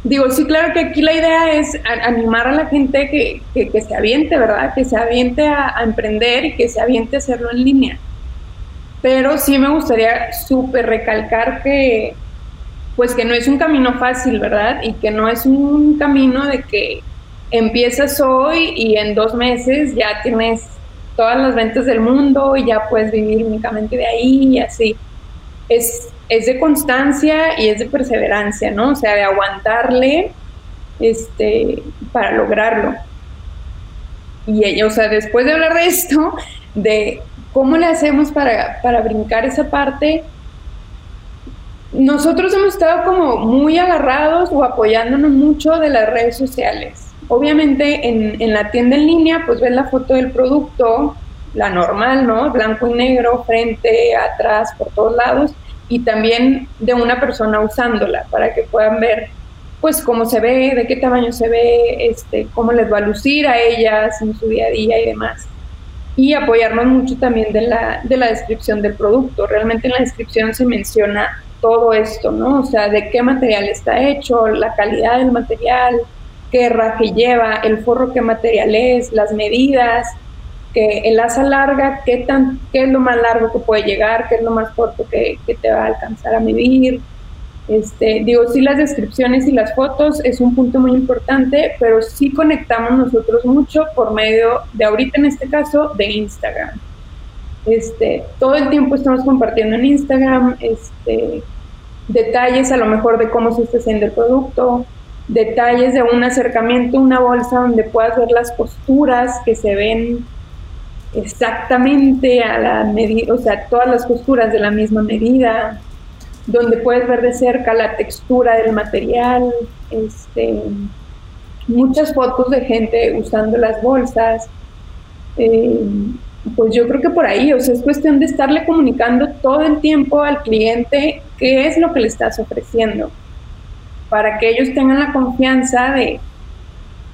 digo, sí, claro que aquí la idea es animar a la gente que, que, se aviente, ¿verdad? Que se aviente a, a, emprender y que se aviente a hacerlo en línea pero sí me gustaría súper recalcar que, pues que no es un camino fácil, ¿verdad? Y que no es un camino de que empiezas hoy y en dos meses ya tienes todas las ventas del mundo y ya puedes vivir únicamente de ahí y así. Es, es de constancia y es de perseverancia, ¿no? O sea, de aguantarle este, para lograrlo. Y, o sea, después de hablar de esto, de ¿Cómo le hacemos para, para brincar esa parte? Nosotros hemos estado como muy agarrados o apoyándonos mucho de las redes sociales. Obviamente en, en, la tienda en línea, pues ves la foto del producto, la normal, ¿no? Blanco y negro, frente, atrás, por todos lados, y también de una persona usándola para que puedan ver pues cómo se ve, de qué tamaño se ve, este, cómo les va a lucir a ellas en su día a día y demás y apoyarnos mucho también de la, de la descripción del producto. Realmente en la descripción se menciona todo esto, ¿no? O sea, de qué material está hecho, la calidad del material, qué herraje lleva, el forro qué material es, las medidas, que el asa larga, qué, tan, qué es lo más largo que puede llegar, qué es lo más corto que, que te va a alcanzar a medir, este, digo, sí las descripciones y las fotos es un punto muy importante, pero sí conectamos nosotros mucho por medio de ahorita en este caso de Instagram. Este, todo el tiempo estamos compartiendo en Instagram este, detalles a lo mejor de cómo se está haciendo el producto, detalles de un acercamiento, una bolsa donde puedas ver las costuras que se ven exactamente a la medida, o sea, todas las costuras de la misma medida, donde puedes ver de cerca la textura del material, este, muchas fotos de gente usando las bolsas. Eh, pues yo creo que por ahí, o sea, es cuestión de estarle comunicando todo el tiempo al cliente qué es lo que le estás ofreciendo, para que ellos tengan la confianza de,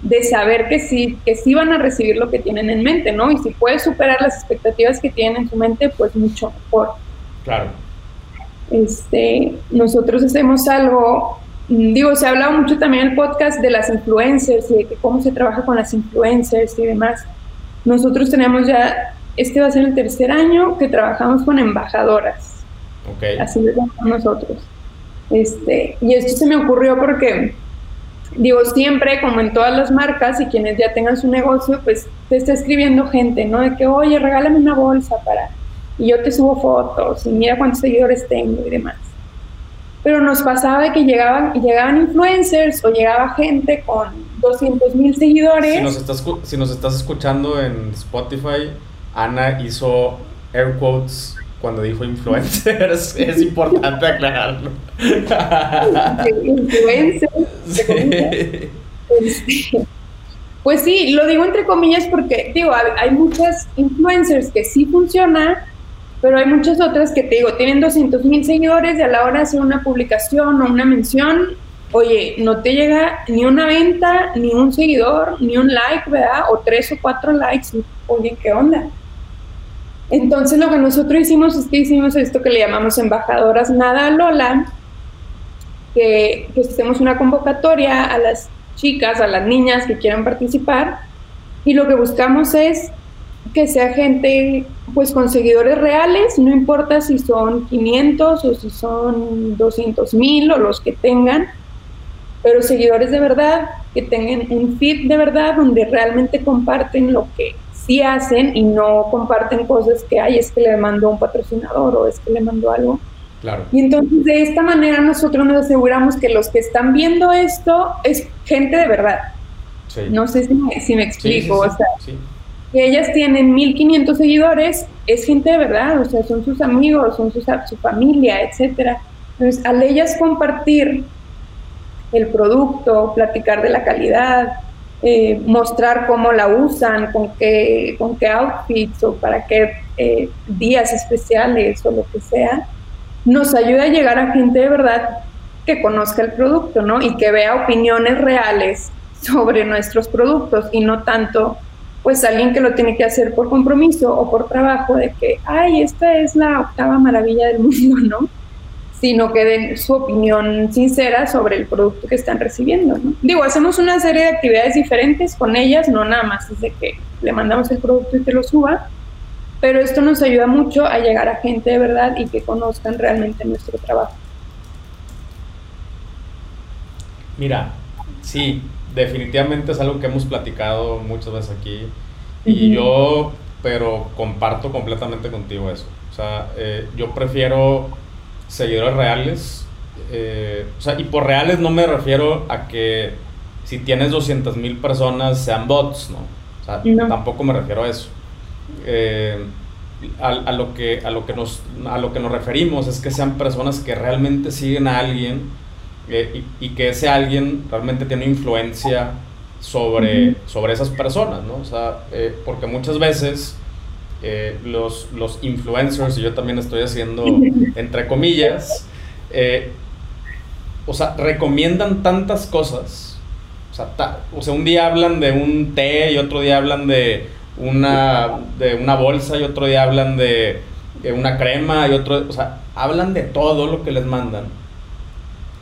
de saber que sí, que sí van a recibir lo que tienen en mente, ¿no? Y si puedes superar las expectativas que tienen en su mente, pues mucho mejor. Claro. Este, nosotros hacemos algo, digo, se ha hablado mucho también en el podcast de las influencers y de cómo se trabaja con las influencers y demás. Nosotros tenemos ya, este va a ser el tercer año que trabajamos con embajadoras. Okay. Así lo llamamos nosotros. Este, y esto se me ocurrió porque, digo, siempre, como en todas las marcas y quienes ya tengan su negocio, pues te está escribiendo gente, ¿no? De que, oye, regálame una bolsa para y yo te subo fotos y mira cuántos seguidores tengo y demás. pero nos pasaba que llegaban, llegaban influencers o llegaba gente con 200 mil seguidores. Si nos, estás, si nos estás escuchando en Spotify, Ana hizo air quotes cuando dijo influencers. es importante aclararlo. influencers. Este, pues sí, lo digo entre comillas porque, digo, hay muchas influencers que sí funcionan, pero hay muchas otras que te digo, tienen 200 mil seguidores y a la hora de hacer una publicación o una mención, oye, no te llega ni una venta, ni un seguidor, ni un like, ¿verdad? O tres o cuatro likes. Oye, ¿qué onda? Entonces lo que nosotros hicimos es que hicimos esto que le llamamos embajadoras Nada Lola, que pues hacemos una convocatoria a las chicas, a las niñas que quieran participar y lo que buscamos es que sea gente pues con seguidores reales, no importa si son 500 o si son 200 mil o los que tengan, pero seguidores de verdad, que tengan un feed de verdad donde realmente comparten lo que sí hacen y no comparten cosas que hay, es que le mandó un patrocinador o es que le mandó algo. Claro. Y entonces de esta manera nosotros nos aseguramos que los que están viendo esto es gente de verdad. No sé si me, si me explico. o sea, que ellas tienen 1500 seguidores, es gente de verdad, o sea, son sus amigos, son su, su familia, etcétera. Entonces, al ellas compartir el producto, platicar de la calidad, eh, mostrar cómo la usan, con qué, con qué outfits o para qué eh, días especiales o lo que sea, nos ayuda a llegar a gente de verdad que conozca el producto, ¿no? Y que vea opiniones reales sobre nuestros productos y no tanto pues alguien que lo tiene que hacer por compromiso o por trabajo de que, ay, esta es la octava maravilla del mundo, ¿no? Sino que den su opinión sincera sobre el producto que están recibiendo, ¿no? Digo, hacemos una serie de actividades diferentes con ellas, no nada más es de que le mandamos el producto y que lo suba, pero esto nos ayuda mucho a llegar a gente de verdad y que conozcan realmente nuestro trabajo. Mira, sí, definitivamente es algo que hemos platicado muchas veces aquí y yo, pero comparto completamente contigo eso. O sea, eh, yo prefiero seguidores reales. Eh, o sea, y por reales no me refiero a que si tienes 200 mil personas sean bots, ¿no? O sea, tampoco me refiero a eso. Eh, a, lo que, a, lo que nos, a lo que nos referimos es que sean personas que realmente siguen a alguien eh, y, que ese alguien realmente tiene influencia sobre, sobre esas personas, ¿no? O sea, eh, porque muchas veces eh, los, los influencers, y yo también estoy haciendo entre comillas, o sea, recomiendan tantas cosas. O sea, o sea, un día hablan de un té y otro día hablan de una, de una bolsa y otro día hablan de, de una crema y otro, o sea, hablan de todo lo que les mandan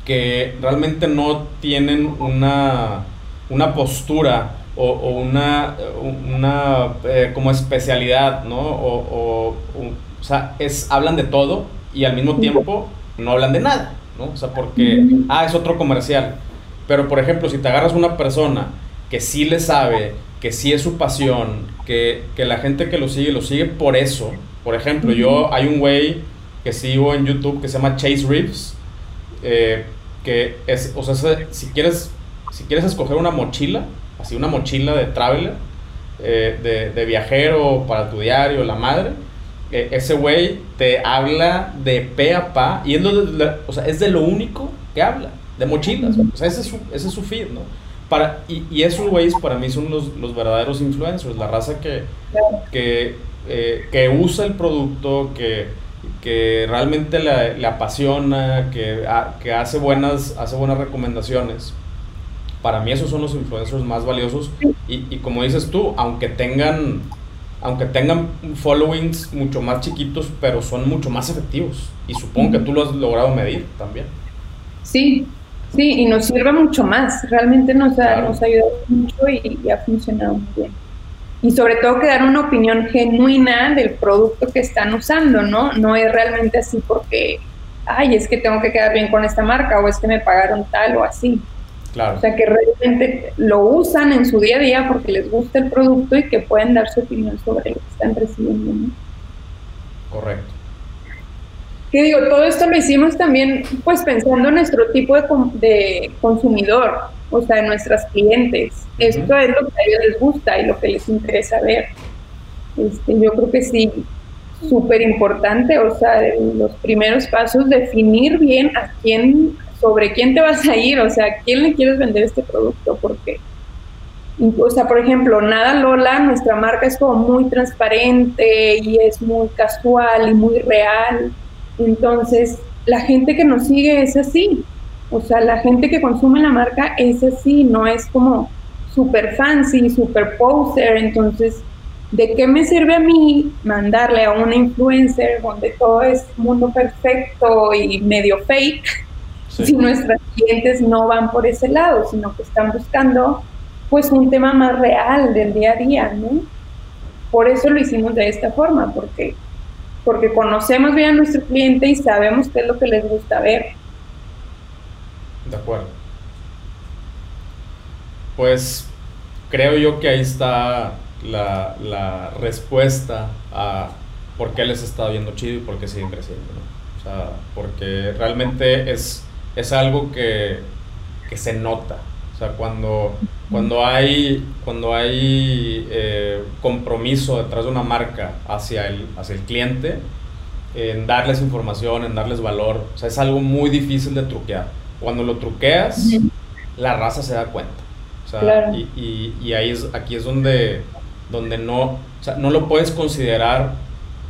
que realmente no tienen una, una postura o, una, una eh, como especialidad, ¿no? O, o, sea, es, hablan de todo y al mismo tiempo no hablan de nada, ¿no? O sea, porque, ah, es otro comercial. Pero, por ejemplo, si te agarras una persona que sí le sabe, que sí es su pasión, que, que la gente que lo sigue, lo sigue por eso. Por ejemplo, yo, hay un güey que sigo en YouTube que se llama Chase Reeves, eh, que es, o sea, si quieres, si quieres escoger una mochila, así una mochila de traveler, eh, de, de, viajero para tu diario, la madre, eh, ese güey te habla de pe a pa y es, o sea, es de lo único que habla, de mochilas. O sea, ese es su, ese es su feed, ¿no? Para, y, y esos güeyes para mí son los, los, verdaderos influencers, la raza que, que, eh, que usa el producto, que que realmente le, apasiona, que, que, hace, buenas, hace buenas recomendaciones. Para mí esos son los influencers más valiosos y, y como dices tú, aunque tengan, aunque tengan followings mucho más chiquitos, pero son mucho más efectivos. Y supongo que tú lo has logrado medir también. Sí, sí, y nos sirve mucho más. Realmente nos ha, nos ha ayudado mucho y, y ha funcionado muy bien y sobre todo que dar una opinión genuina del producto que están usando, ¿no? No es realmente así porque, ay, es que tengo que quedar bien con esta marca o es que me pagaron tal o así. Claro. O sea, que realmente lo usan en su día a día porque les gusta el producto y que pueden dar su opinión sobre lo que están recibiendo, ¿no? Correcto. que digo, todo esto lo hicimos también pues pensando en nuestro tipo de, de consumidor, o sea, nuestras clientes. Esto es lo que a ellos les gusta y lo que les interesa ver. Este, yo creo que sí, súper importante, o sea, los primeros pasos, definir bien a quién, sobre quién te vas a ir, o sea, a quién le quieres vender este producto, porque, o sea, por ejemplo, Nada Lola, nuestra marca es como muy transparente y es muy casual y muy real, entonces la gente que nos sigue es así, o sea, la gente que consume la marca es así, no es como súper fancy, súper poser, entonces ¿de qué me sirve a mí mandarle a una influencer donde todo es mundo perfecto y medio fake si nuestros clientes no van por ese lado, sino que están buscando pues un tema más real del día a día, ¿no? Por eso lo hicimos de esta forma, porque, porque conocemos bien a nuestro cliente y sabemos qué es lo que les gusta ver. De acuerdo. Pues creo yo que ahí está la, la, respuesta a por qué les está viendo chido y por qué siguen creciendo, O sea, porque realmente es, es algo que, que se nota. O sea, cuando, cuando hay, cuando hay eh, compromiso detrás de una marca hacia el, hacia el cliente, en darles información, en darles valor, o sea, es algo muy difícil de truquear. Cuando lo truqueas, la raza se da cuenta. O sea, y, y, y, ahí es, aquí es donde donde no, o sea, no lo puedes considerar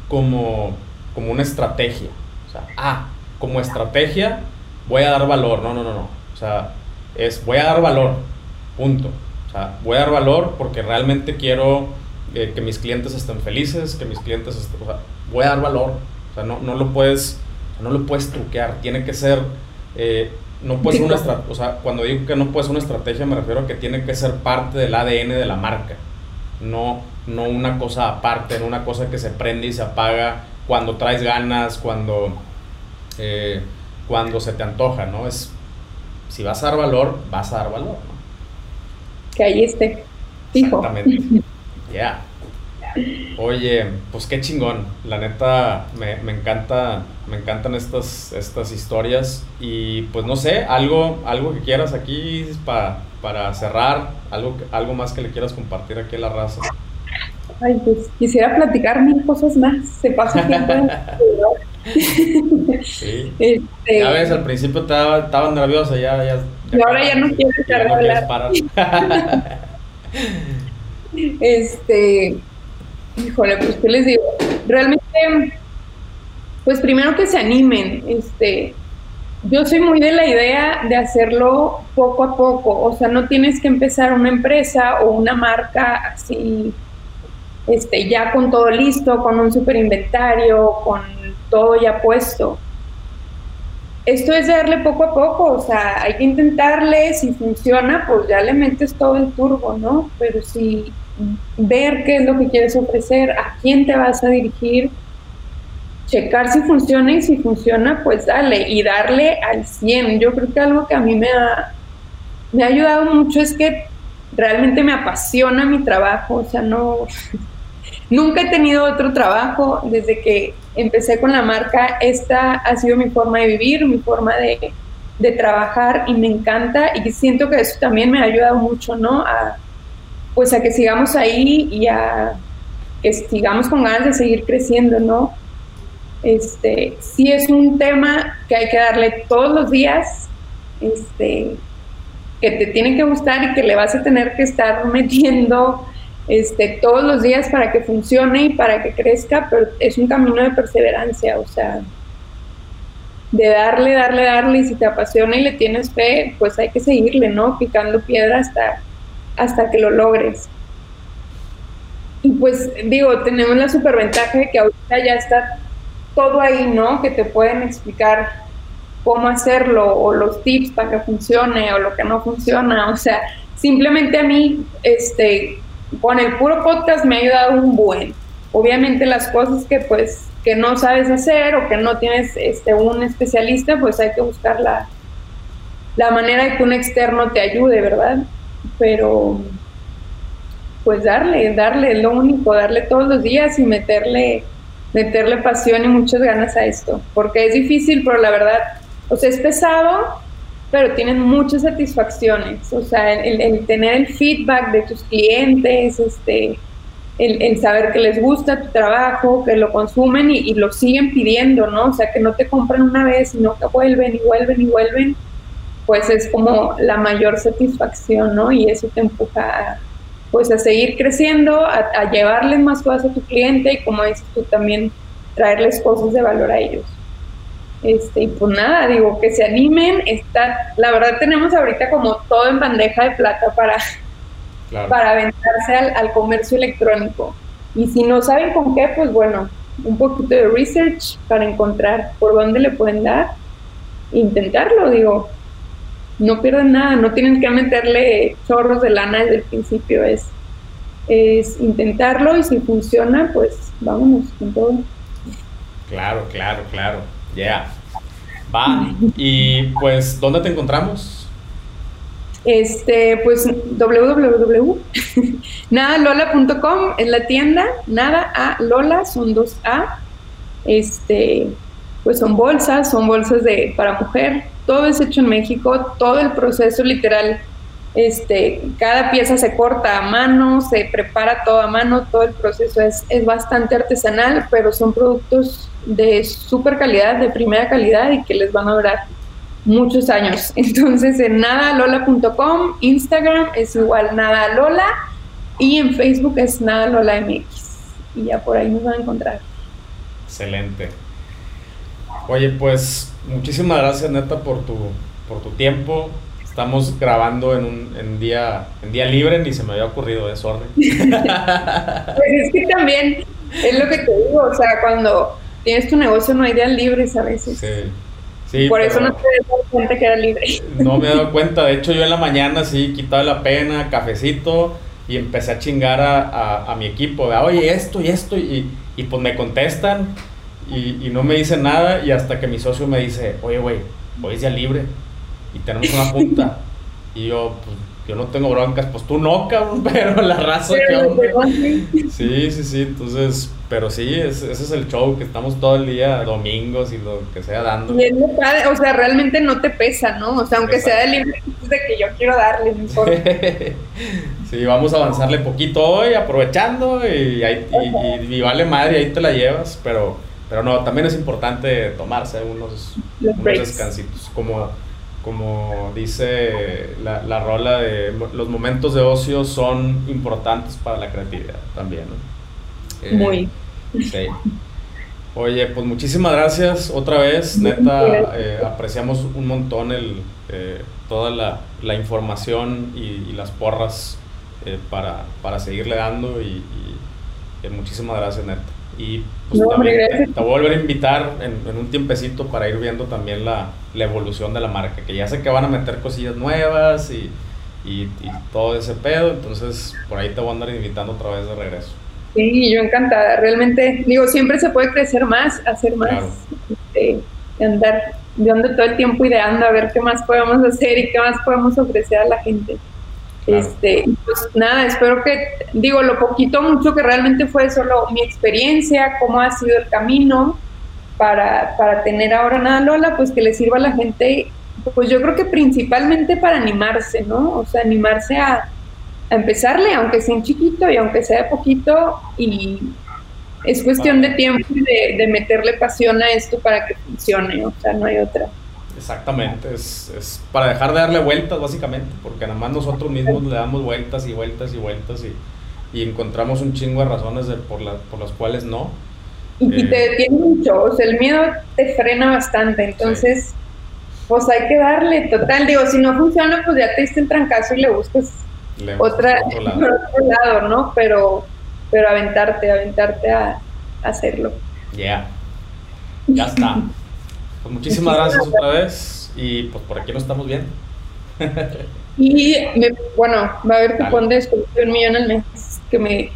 como, como una estrategia. O sea, ah, como estrategia voy a dar valor. No, no, no, no. O sea, es voy a dar valor. Punto. O sea, voy a dar valor porque realmente quiero eh, que mis clientes estén felices, que mis clientes estén, o sea, voy a dar valor. O sea, no, no lo puedes, no lo puedes truquear. Tiene que ser, eh, no puede ser una estrategia, o sea, cuando digo que no puede ser una estrategia me refiero a que tiene que ser parte del ADN de la marca no, no una cosa aparte, no una cosa que se prende y se apaga cuando traes ganas, cuando, eh, cuando se te antoja, ¿no? Es, si vas a dar valor, vas a dar valor, ¿no? Que ahí esté, fijo. Exactamente. Ya. Oye, pues qué chingón. La neta, me, me, encanta, me encantan estas, estas historias. Y pues no sé, algo, algo que quieras aquí para para cerrar, algo, algo más que le quieras compartir aquí a la raza. Ay, pues quisiera platicar mil cosas más. Se pasa tiempo. sí. Este, ya ves, al principio estaba, estaba nerviosa, ya, ya, y ahora ya no quiero estar hablar. este, híjole, pues qué les digo. Realmente, pues primero que se animen, este, yo soy muy de la idea de hacerlo poco a poco, o sea, no tienes que empezar una empresa o una marca así, este, ya con todo listo, con un super inventario, con todo ya puesto. Esto es darle poco a poco, o sea, hay que intentarle, si funciona, pues ya le metes todo el turbo, ¿no? Pero si ver qué es lo que quieres ofrecer, a quién te vas a dirigir, checar si funciona y si funciona, pues dale y darle al 100. Yo creo que algo que a mí me ha, me ha ayudado mucho es que realmente me apasiona mi trabajo, o sea, no, nunca he tenido otro trabajo desde que empecé con la marca, esta ha sido mi forma de vivir, mi forma de, de trabajar y me encanta y siento que eso también me ha ayudado mucho, ¿no? A, pues a que sigamos ahí y a que sigamos con ganas de seguir creciendo, ¿no? Este, sí es un tema que hay que darle todos los días, este, que te tiene que gustar y que le vas a tener que estar metiendo este, todos los días para que funcione y para que crezca, pero es un camino de perseverancia, o sea, de darle, darle, darle, y si te apasiona y le tienes fe, pues hay que seguirle, ¿no? Picando piedra hasta, hasta que lo logres. Y pues digo, tenemos la superventaja de que ahorita ya está todo ahí, ¿no? Que te pueden explicar cómo hacerlo o los tips para que funcione o lo que no funciona. O sea, simplemente a mí, este, con el puro podcast me ha ayudado un buen. Obviamente las cosas que pues que no sabes hacer o que no tienes este, un especialista, pues hay que buscar la, la manera de que un externo te ayude, ¿verdad? Pero pues darle, darle, lo único, darle todos los días y meterle meterle pasión y muchas ganas a esto, porque es difícil, pero la verdad, o sea, es pesado, pero tienen muchas satisfacciones, o sea, el, tener el feedback de tus clientes, este, el, saber que les gusta tu trabajo, que lo consumen y, lo siguen pidiendo, ¿no? O sea, que no te compran una vez, sino que vuelven y vuelven y vuelven, pues es como la mayor satisfacción, ¿no? Y eso te empuja a, pues a seguir creciendo, a, a llevarles más cosas a tu cliente y como dices tú también, traerles cosas de valor a ellos. Este, y pues nada, digo, que se animen, está, la verdad tenemos ahorita como todo en bandeja de plata para, para aventarse al, comercio electrónico. Y si no saben con qué, pues bueno, un poquito de research para encontrar por dónde le pueden dar. Intentarlo, digo, no pierden nada, no tienen que meterle chorros de lana desde el principio, es, es intentarlo y si funciona, pues vámonos con todo. Claro, claro, claro. Ya. Va. Y pues, ¿dónde te encontramos? Este, pues www.nadalola.com es la tienda, nada a Lola, son dos A. Este, pues son bolsas, son bolsas de para mujer, todo es hecho en México, todo el proceso literal este, cada pieza se corta a mano, se prepara todo a mano, todo el proceso es, es bastante artesanal, pero son productos de súper calidad, de primera calidad y que les van a durar muchos años. Entonces en nadalola.com, Instagram es igual nadalola y en Facebook es nadalolamx y ya por ahí nos van a encontrar. Excelente. Oye, pues muchísimas gracias neta por tu, por tu tiempo, estamos grabando en un en día en día libre ni se me había ocurrido eso pues es que también es lo que te digo o sea cuando tienes tu negocio no hay días libres a veces sí Sí, Por eso no te dado cuenta que era libre. No me he dado cuenta. De hecho, yo en la mañana sí quitaba la pena, cafecito, y empecé a chingar a, a, mi equipo. De, Oye, esto y esto. Y, y pues me contestan y, y, no me dicen nada. Y hasta que mi socio me dice, oye, güey, hoy es día libre y tenemos una junta. y yo, pues, yo no tengo broncas, pues tú no, cabrón, pero la raza que Sí, sí, sí, entonces, pero sí, ese es el show, que estamos todo el día, domingos y lo que sea dando. Y es o sea, realmente no te pesa, ¿no? O sea, aunque sea de libre, de que yo quiero darle, mejor. sí, vamos a avanzarle poquito hoy, aprovechando y, y, vale madre, ahí te la llevas, pero, pero no, también es importante tomarse unos, unos descansitos, como como dice la, la, rola de los momentos de ocio son importantes para la creatividad también. ¿no? Eh, Muy. Sí. Oye, pues muchísimas gracias otra vez, neta, eh, apreciamos un montón el, eh, toda la, la, información y, las porras para, para, seguirle dando y, y muchísimas gracias, neta. Y pues, también te, voy a volver a invitar en, un tiempecito para ir viendo también la, la, evolución de la marca, que ya sé que van a meter cosillas nuevas y, y, todo ese pedo, entonces por ahí te voy a andar invitando otra vez de regreso. Sí, yo encantada, realmente, digo, siempre se puede crecer más, hacer más, este, andar, de todo el tiempo ideando a ver qué más podemos hacer y qué más podemos ofrecer a la gente. Este, pues nada, espero que, digo, lo poquito, mucho que realmente fue solo mi experiencia, cómo ha sido el camino para, para tener ahora nada Lola, pues que le sirva a la gente, pues yo creo que principalmente para animarse, ¿no? O sea, animarse a, a empezarle, aunque sea un chiquito y aunque sea poquito, y es cuestión de tiempo y de, de meterle pasión a esto para que funcione, o sea, no hay otra. Exactamente, es, es, para dejar de darle vueltas básicamente, porque nada más nosotros mismos le damos vueltas y vueltas y vueltas y, y encontramos un chingo de razones de, por, la, por las cuales no. Y, te eh, detiene mucho, o sea, el miedo te frena bastante, entonces, pues hay que darle, total, digo, si no funciona, pues ya te diste el trancazo y le buscas otra, otro lado. otro lado, ¿no? Pero, pero aventarte, aventarte a, hacerlo. Ya, ya está. Pues muchísimas gracias otra vez y pues por aquí nos estamos viendo. y bueno, va a haber cupón de un millón al mes que me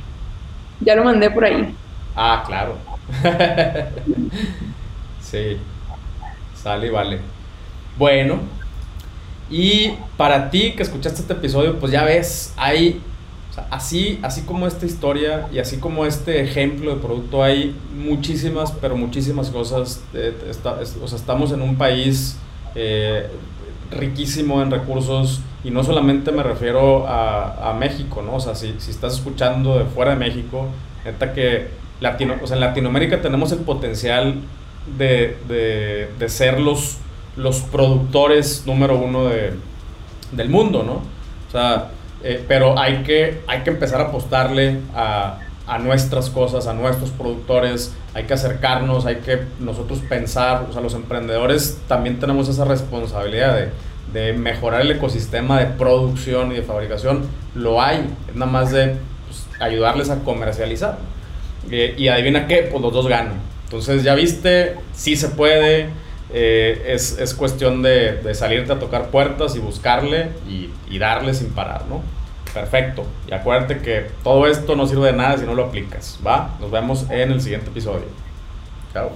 ya lo mandé por ahí. Ah, claro. sí. Sale y vale. Bueno, y para ti que escuchaste este episodio, pues ya ves, hay así, así como esta historia y así como este ejemplo de producto, hay muchísimas, pero muchísimas cosas. o sea, estamos en un país eh, riquísimo en recursos y no solamente me refiero a, México, ¿no? O sea, si, si, estás escuchando de fuera de México, neta que Latino, o sea, en Latinoamérica tenemos el potencial de, de, de ser los, los productores número uno de, del mundo, ¿no? O sea, eh, pero hay que, hay que empezar a apostarle a, a, nuestras cosas, a nuestros productores, hay que acercarnos, hay que nosotros pensar, o sea, los emprendedores también tenemos esa responsabilidad de, de mejorar el ecosistema de producción y de fabricación, lo hay, es nada más de pues, ayudarles a comercializar. Eh, y adivina qué, pues los dos ganan. Entonces ya viste, sí se puede, eh, es, es, cuestión de, salirte a tocar puertas y buscarle y, y, darle sin parar, ¿no? Perfecto. Y acuérdate que todo esto no sirve de nada si no lo aplicas, ¿va? Nos vemos en el siguiente episodio. Chao.